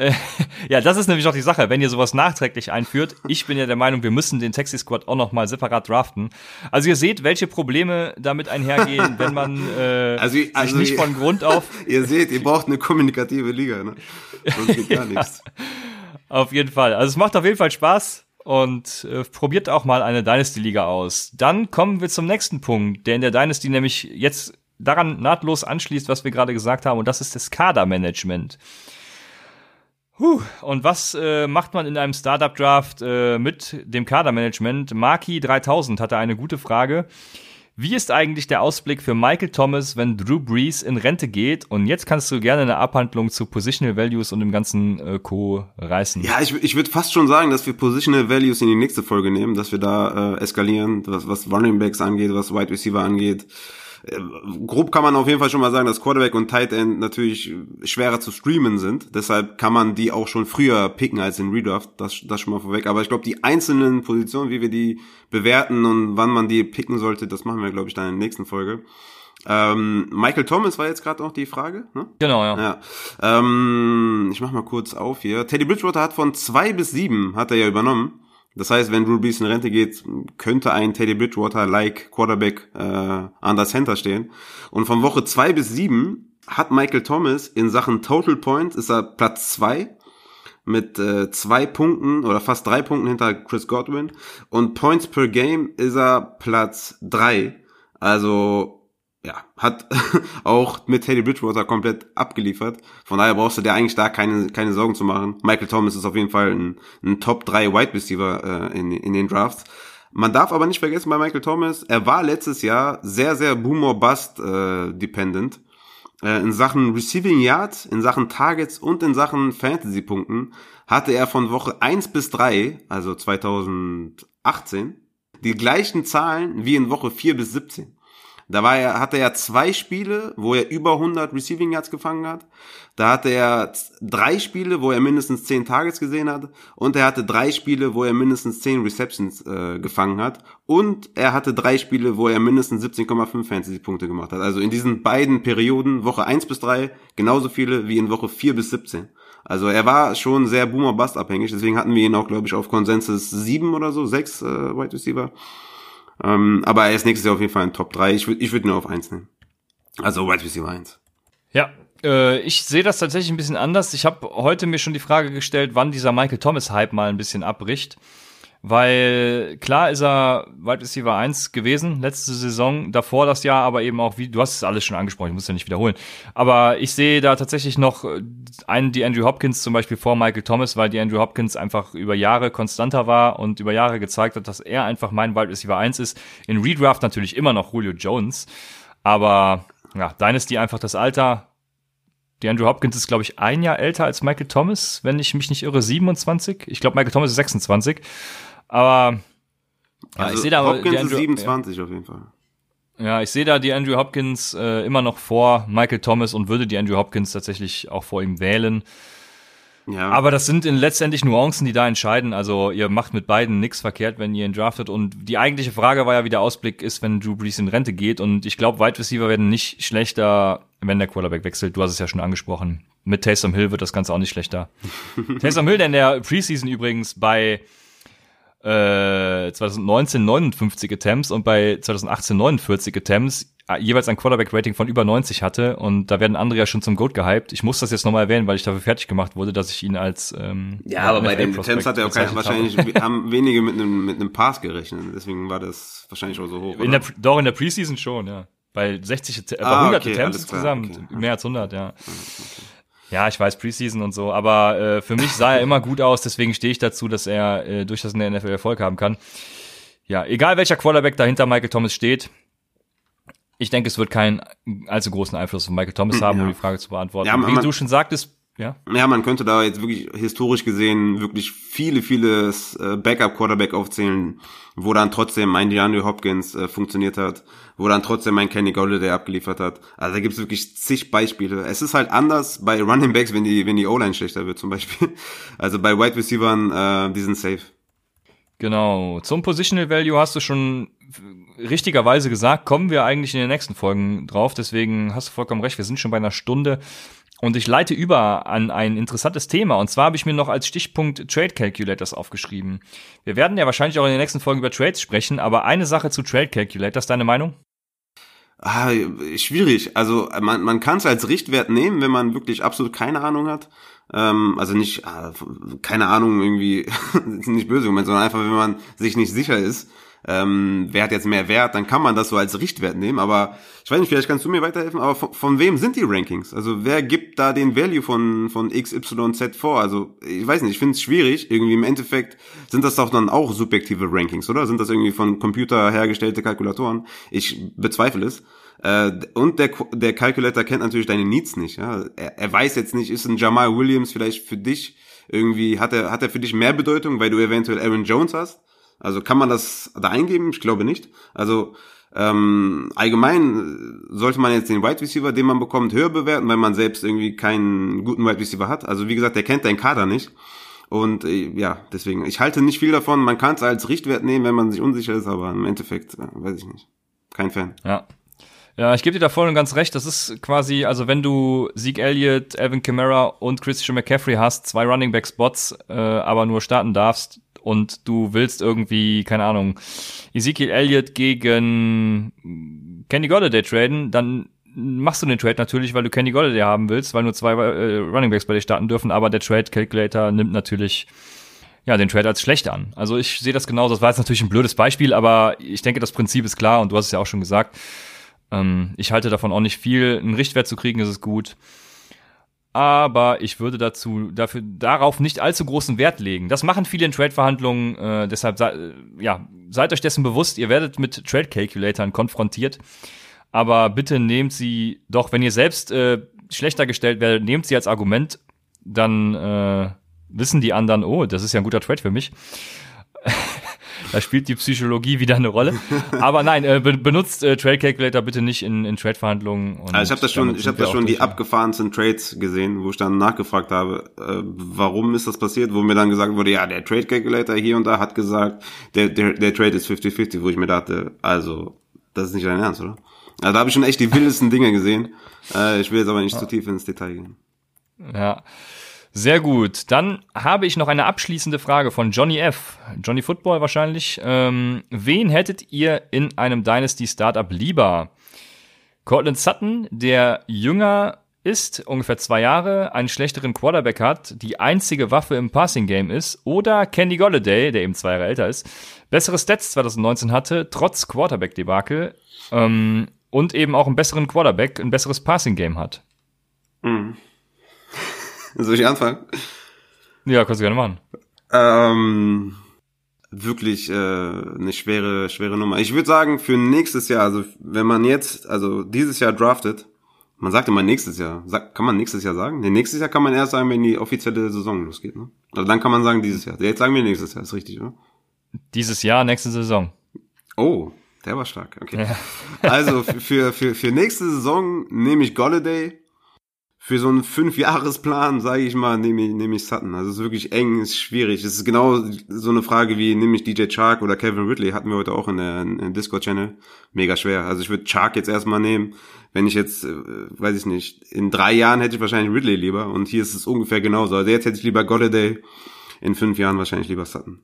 Ja, das ist nämlich auch die Sache, wenn ihr sowas nachträglich einführt. Ich bin ja der Meinung, wir müssen den Taxi Squad auch noch mal separat draften. Also ihr seht, welche Probleme damit einhergehen, wenn man äh, also, also sich nicht von Grund auf. ihr seht, ihr braucht eine kommunikative Liga, ne? Sonst geht gar nichts. Auf jeden Fall. Also es macht auf jeden Fall Spaß und äh, probiert auch mal eine Dynasty Liga aus. Dann kommen wir zum nächsten Punkt, der in der Dynasty nämlich jetzt daran nahtlos anschließt, was wir gerade gesagt haben, und das ist das Kadermanagement. Huh. Und was äh, macht man in einem Startup-Draft äh, mit dem Kadermanagement? Marky 3000 hatte eine gute Frage. Wie ist eigentlich der Ausblick für Michael Thomas, wenn Drew Brees in Rente geht? Und jetzt kannst du gerne eine Abhandlung zu Positional Values und dem ganzen äh, Co. reißen. Ja, ich, ich würde fast schon sagen, dass wir Positional Values in die nächste Folge nehmen, dass wir da äh, eskalieren, was, was Running Backs angeht, was Wide Receiver angeht. Äh, grob kann man auf jeden Fall schon mal sagen, dass Quarterback und Tight End natürlich schwerer zu streamen sind. Deshalb kann man die auch schon früher picken als in Redraft. Das, das schon mal vorweg. Aber ich glaube, die einzelnen Positionen, wie wir die bewerten und wann man die picken sollte, das machen wir, glaube ich, dann in der nächsten Folge. Ähm, Michael Thomas war jetzt gerade auch die Frage, ne? Genau, ja. ja. Ähm, ich mach mal kurz auf hier. Teddy Bridgewater hat von zwei bis sieben hat er ja übernommen. Das heißt, wenn Drew Brees in Rente geht, könnte ein Teddy Bridgewater-like Quarterback äh, an der Center stehen. Und von Woche zwei bis sieben hat Michael Thomas in Sachen Total Points ist er Platz zwei mit äh, zwei Punkten oder fast drei Punkten hinter Chris Godwin und Points per Game ist er Platz drei. Also ja, hat auch mit Teddy Bridgewater komplett abgeliefert. Von daher brauchst du dir eigentlich da keine, keine Sorgen zu machen. Michael Thomas ist auf jeden Fall ein, ein Top 3 Wide Receiver äh, in, in den Drafts. Man darf aber nicht vergessen bei Michael Thomas, er war letztes Jahr sehr, sehr Boomer Bust äh, dependent. Äh, in Sachen Receiving Yards, in Sachen Targets und in Sachen Fantasy-Punkten hatte er von Woche 1 bis 3, also 2018, die gleichen Zahlen wie in Woche 4 bis 17. Da war er, hatte er zwei Spiele, wo er über 100 Receiving Yards gefangen hat. Da hatte er drei Spiele, wo er mindestens 10 Targets gesehen hat. Und er hatte drei Spiele, wo er mindestens 10 Receptions äh, gefangen hat. Und er hatte drei Spiele, wo er mindestens 17,5 Fantasy-Punkte gemacht hat. Also in diesen beiden Perioden, Woche 1 bis 3, genauso viele wie in Woche 4 bis 17. Also er war schon sehr Boomer-Bust abhängig. Deswegen hatten wir ihn auch, glaube ich, auf Konsensus 7 oder so, 6 äh, Wide Receiver. Ähm, aber er ist nächstes Jahr auf jeden Fall in Top 3. Ich würde ich würd nur auf 1 nehmen. Also Wide Receiver 1. Ja, äh, ich sehe das tatsächlich ein bisschen anders. Ich habe heute mir schon die Frage gestellt, wann dieser Michael Thomas-Hype mal ein bisschen abbricht. Weil klar ist er Wide Receiver 1 gewesen, letzte Saison, davor das Jahr, aber eben auch, wie du hast es alles schon angesprochen, ich muss ja nicht wiederholen. Aber ich sehe da tatsächlich noch einen, die Andrew Hopkins zum Beispiel vor Michael Thomas, weil die Andrew Hopkins einfach über Jahre konstanter war und über Jahre gezeigt hat, dass er einfach mein Wide Receiver 1 ist. In Redraft natürlich immer noch Julio Jones, aber ja, Dynasty einfach das Alter, die Andrew Hopkins ist, glaube ich, ein Jahr älter als Michael Thomas, wenn ich mich nicht irre, 27. Ich glaube, Michael Thomas ist 26. Aber ja, also ich sehe da Hopkins die Andrew, ist 27 ja. auf jeden Fall. Ja, ich sehe da die Andrew Hopkins äh, immer noch vor Michael Thomas und würde die Andrew Hopkins tatsächlich auch vor ihm wählen. Ja. Aber das sind in letztendlich Nuancen, die da entscheiden. Also ihr macht mit beiden nichts verkehrt, wenn ihr ihn draftet. Und die eigentliche Frage war ja, wie der Ausblick ist, wenn Drew Brees in Rente geht. Und ich glaube, Wide Receiver werden nicht schlechter, wenn der Quarterback wechselt. Du hast es ja schon angesprochen. Mit Taysom Hill wird das Ganze auch nicht schlechter. Taysom Hill, der in der Preseason übrigens bei äh, 2019 59 Attempts und bei 2018 49 Attempts äh, jeweils ein Quarterback-Rating von über 90 hatte und da werden andere ja schon zum Goat gehypt. Ich muss das jetzt nochmal erwähnen, weil ich dafür fertig gemacht wurde, dass ich ihn als ähm, Ja, aber bei den Attempts hat er auch kein, wahrscheinlich haben wenige mit einem mit einem Pass gerechnet, deswegen war das wahrscheinlich auch so hoch. In der, doch in der Preseason schon, ja. Bei 60 äh, ah, 100 okay, Attempts insgesamt, okay. mehr als 100, ja. Okay. Ja, ich weiß Preseason und so, aber äh, für mich sah er immer gut aus, deswegen stehe ich dazu, dass er äh, durchaus in der NFL Erfolg haben kann. Ja, egal welcher Quarterback dahinter Michael Thomas steht, ich denke, es wird keinen allzu großen Einfluss auf Michael Thomas haben, ja. um die Frage zu beantworten. Ja, man, Wie du schon sagtest, ja. Ja, man könnte da jetzt wirklich historisch gesehen wirklich viele, viele äh, Backup-Quarterback aufzählen, wo dann trotzdem ein DeAndre Hopkins äh, funktioniert hat, wo dann trotzdem ein Kenny Golladay abgeliefert hat. Also da gibt's wirklich zig Beispiele. Es ist halt anders bei Running Backs, wenn die, wenn die O-Line schlechter wird zum Beispiel. Also bei Wide Receivers, äh, die sind safe. Genau. Zum Positional Value hast du schon richtigerweise gesagt, kommen wir eigentlich in den nächsten Folgen drauf. Deswegen hast du vollkommen recht. Wir sind schon bei einer Stunde. Und ich leite über an ein interessantes Thema. Und zwar habe ich mir noch als Stichpunkt Trade Calculators aufgeschrieben. Wir werden ja wahrscheinlich auch in den nächsten Folgen über Trades sprechen, aber eine Sache zu Trade Calculators, deine Meinung? Ah, schwierig. Also man, man kann es als Richtwert nehmen, wenn man wirklich absolut keine Ahnung hat. Ähm, also nicht, äh, keine Ahnung, irgendwie, nicht böse gemeint, sondern einfach, wenn man sich nicht sicher ist, ähm, wer hat jetzt mehr Wert, dann kann man das so als Richtwert nehmen. Aber ich weiß nicht, vielleicht kannst du mir weiterhelfen, aber von, von wem sind die Rankings? Also wer gibt da den Value von, von XYZ vor? Also ich weiß nicht, ich finde es schwierig. Irgendwie im Endeffekt sind das doch dann auch subjektive Rankings, oder? Sind das irgendwie von Computer hergestellte Kalkulatoren? Ich bezweifle es. Äh, und der, der Calculator kennt natürlich deine Needs nicht. Ja? Er, er weiß jetzt nicht, ist ein Jamal Williams vielleicht für dich irgendwie, hat er, hat er für dich mehr Bedeutung, weil du eventuell Aaron Jones hast? Also kann man das da eingeben? Ich glaube nicht. Also ähm, allgemein sollte man jetzt den Wide Receiver, den man bekommt, höher bewerten, weil man selbst irgendwie keinen guten Wide Receiver hat. Also wie gesagt, der kennt deinen Kader nicht. Und äh, ja, deswegen, ich halte nicht viel davon. Man kann es als Richtwert nehmen, wenn man sich unsicher ist, aber im Endeffekt, äh, weiß ich nicht. Kein Fan. Ja, ja, ich gebe dir da voll und ganz recht. Das ist quasi, also wenn du Zeke Elliott, Evan Kamara und Christian McCaffrey hast, zwei Running Back Spots, äh, aber nur starten darfst und du willst irgendwie, keine Ahnung, Ezekiel Elliott gegen Kenny Golladay traden, dann machst du den Trade natürlich, weil du Kenny Golladay haben willst, weil nur zwei äh, Running Backs bei dir starten dürfen, aber der Trade Calculator nimmt natürlich ja, den Trade als schlecht an. Also ich sehe das genauso. Das war jetzt natürlich ein blödes Beispiel, aber ich denke, das Prinzip ist klar und du hast es ja auch schon gesagt. Ähm, ich halte davon auch nicht viel. Einen Richtwert zu kriegen, ist es gut. Aber ich würde dazu, dafür, darauf nicht allzu großen Wert legen. Das machen viele in Trade-Verhandlungen, äh, deshalb, sei, ja, seid euch dessen bewusst, ihr werdet mit Trade-Calculatoren konfrontiert. Aber bitte nehmt sie doch, wenn ihr selbst äh, schlechter gestellt werdet, nehmt sie als Argument, dann äh, wissen die anderen, oh, das ist ja ein guter Trade für mich. Da spielt die Psychologie wieder eine Rolle. Aber nein, äh, benutzt äh, Trade Calculator bitte nicht in, in Trade-Verhandlungen. Also ich habe da schon, ich habe da schon die abgefahrensten Trades gesehen, wo ich dann nachgefragt habe, äh, warum ist das passiert, wo mir dann gesagt wurde, ja, der Trade Calculator hier und da hat gesagt, der, der, der Trade ist 50-50, wo ich mir dachte, also, das ist nicht dein Ernst, oder? Also da habe ich schon echt die wildesten Dinge gesehen. Äh, ich will jetzt aber nicht ja. zu tief ins Detail gehen. Ja. Sehr gut. Dann habe ich noch eine abschließende Frage von Johnny F. Johnny Football wahrscheinlich. Ähm, wen hättet ihr in einem Dynasty Startup lieber? Cortland Sutton, der jünger ist, ungefähr zwei Jahre, einen schlechteren Quarterback hat, die einzige Waffe im Passing Game ist, oder Candy Golladay, der eben zwei Jahre älter ist, bessere Stats 2019 hatte, trotz Quarterback-Debakel, ähm, und eben auch einen besseren Quarterback, ein besseres Passing Game hat. Mhm. Soll ich anfangen? Ja, kannst du gerne machen. Ähm, wirklich äh, eine schwere, schwere Nummer. Ich würde sagen, für nächstes Jahr, also wenn man jetzt, also dieses Jahr draftet, man sagt immer nächstes Jahr. Sag, kann man nächstes Jahr sagen? Nee, nächstes Jahr kann man erst sagen, wenn die offizielle Saison losgeht. Ne? Also dann kann man sagen dieses Jahr. Jetzt sagen wir nächstes Jahr, ist richtig, oder? Dieses Jahr, nächste Saison. Oh, der war stark. Okay. Ja. Also für, für, für nächste Saison nehme ich Golladay für so einen Fünf-Jahres-Plan, sage ich mal, nehme ich, nehme ich Sutton. Also es ist wirklich eng, ist schwierig. Es ist genau so eine Frage wie, nehme ich DJ Chark oder Kevin Ridley, hatten wir heute auch in der, in der Discord-Channel. Mega schwer. Also ich würde Chark jetzt erstmal nehmen. Wenn ich jetzt, äh, weiß ich nicht, in drei Jahren hätte ich wahrscheinlich Ridley lieber. Und hier ist es ungefähr genauso. Also jetzt hätte ich lieber Golladay, in fünf Jahren wahrscheinlich lieber Sutton.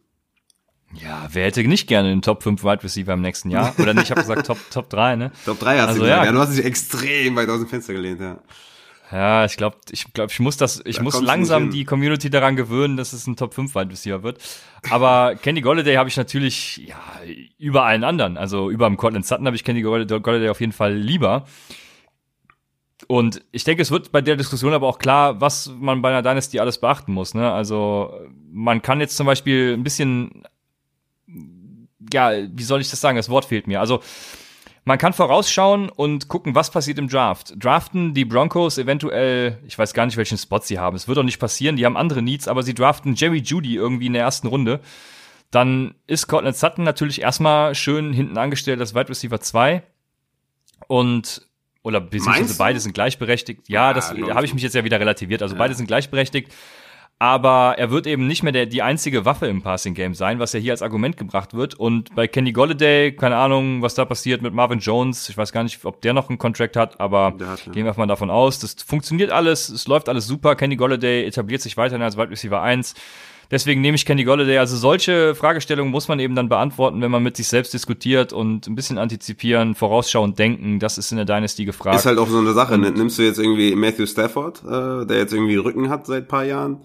Ja, wer hätte nicht gerne den Top 5 Wide Receiver im nächsten Jahr? Oder nicht, ich habe gesagt Top, Top 3, ne? Top 3 hast also, du gesagt. Ja, ja, du hast dich extrem weit aus dem Fenster gelehnt, ja. Ja, ich glaube, ich glaube, ich muss das, ich da muss langsam die Community daran gewöhnen, dass es ein Top 5 Wide Receiver wird. Aber Candy Golladay habe ich natürlich, ja, über allen anderen. Also über dem Cortland Sutton habe ich Candy Golladay auf jeden Fall lieber. Und ich denke, es wird bei der Diskussion aber auch klar, was man bei einer Dynasty alles beachten muss. Ne? Also man kann jetzt zum Beispiel ein bisschen, ja, wie soll ich das sagen? Das Wort fehlt mir. Also man kann vorausschauen und gucken, was passiert im Draft. Draften die Broncos eventuell, ich weiß gar nicht, welchen Spot sie haben. Es wird auch nicht passieren, die haben andere Needs, aber sie draften Jerry Judy irgendwie in der ersten Runde. Dann ist Cortland Sutton natürlich erstmal schön hinten angestellt als Wide Receiver 2. Und, oder beziehungsweise beide sind gleichberechtigt. Ja, das habe ich mich jetzt ja wieder relativiert. Also ja. beide sind gleichberechtigt aber er wird eben nicht mehr der, die einzige Waffe im Passing Game sein, was ja hier als Argument gebracht wird. Und bei Kenny Golladay, keine Ahnung, was da passiert mit Marvin Jones. Ich weiß gar nicht, ob der noch einen Contract hat, aber hat, ja. gehen wir mal davon aus. Das funktioniert alles, es läuft alles super. Kenny Golladay etabliert sich weiterhin als Wide Receiver 1. Deswegen nehme ich Kenny Golladay. Also solche Fragestellungen muss man eben dann beantworten, wenn man mit sich selbst diskutiert und ein bisschen antizipieren, vorausschauend denken. Das ist in der Dynasty gefragt. Ist halt auch so eine Sache. Und Nimmst du jetzt irgendwie Matthew Stafford, äh, der jetzt irgendwie Rücken hat seit paar Jahren?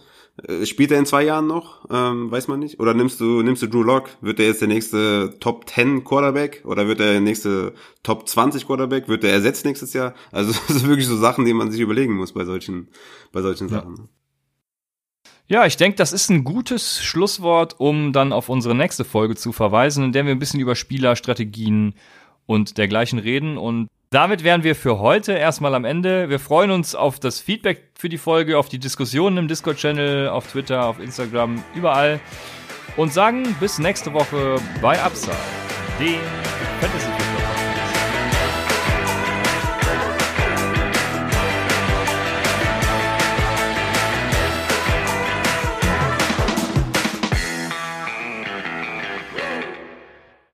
Äh, spielt er in zwei Jahren noch? Ähm, weiß man nicht. Oder nimmst du, nimmst du Drew Lock? Wird er jetzt der nächste Top 10 Quarterback? Oder wird er der nächste Top 20 Quarterback? Wird er ersetzt nächstes Jahr? Also, das sind wirklich so Sachen, die man sich überlegen muss bei solchen, bei solchen ja. Sachen. Ja, ich denke, das ist ein gutes Schlusswort, um dann auf unsere nächste Folge zu verweisen, in der wir ein bisschen über Spielerstrategien und dergleichen reden. Und damit wären wir für heute erstmal am Ende. Wir freuen uns auf das Feedback für die Folge, auf die Diskussionen im Discord-Channel, auf Twitter, auf Instagram, überall. Und sagen bis nächste Woche bei Upside, dem Fantasy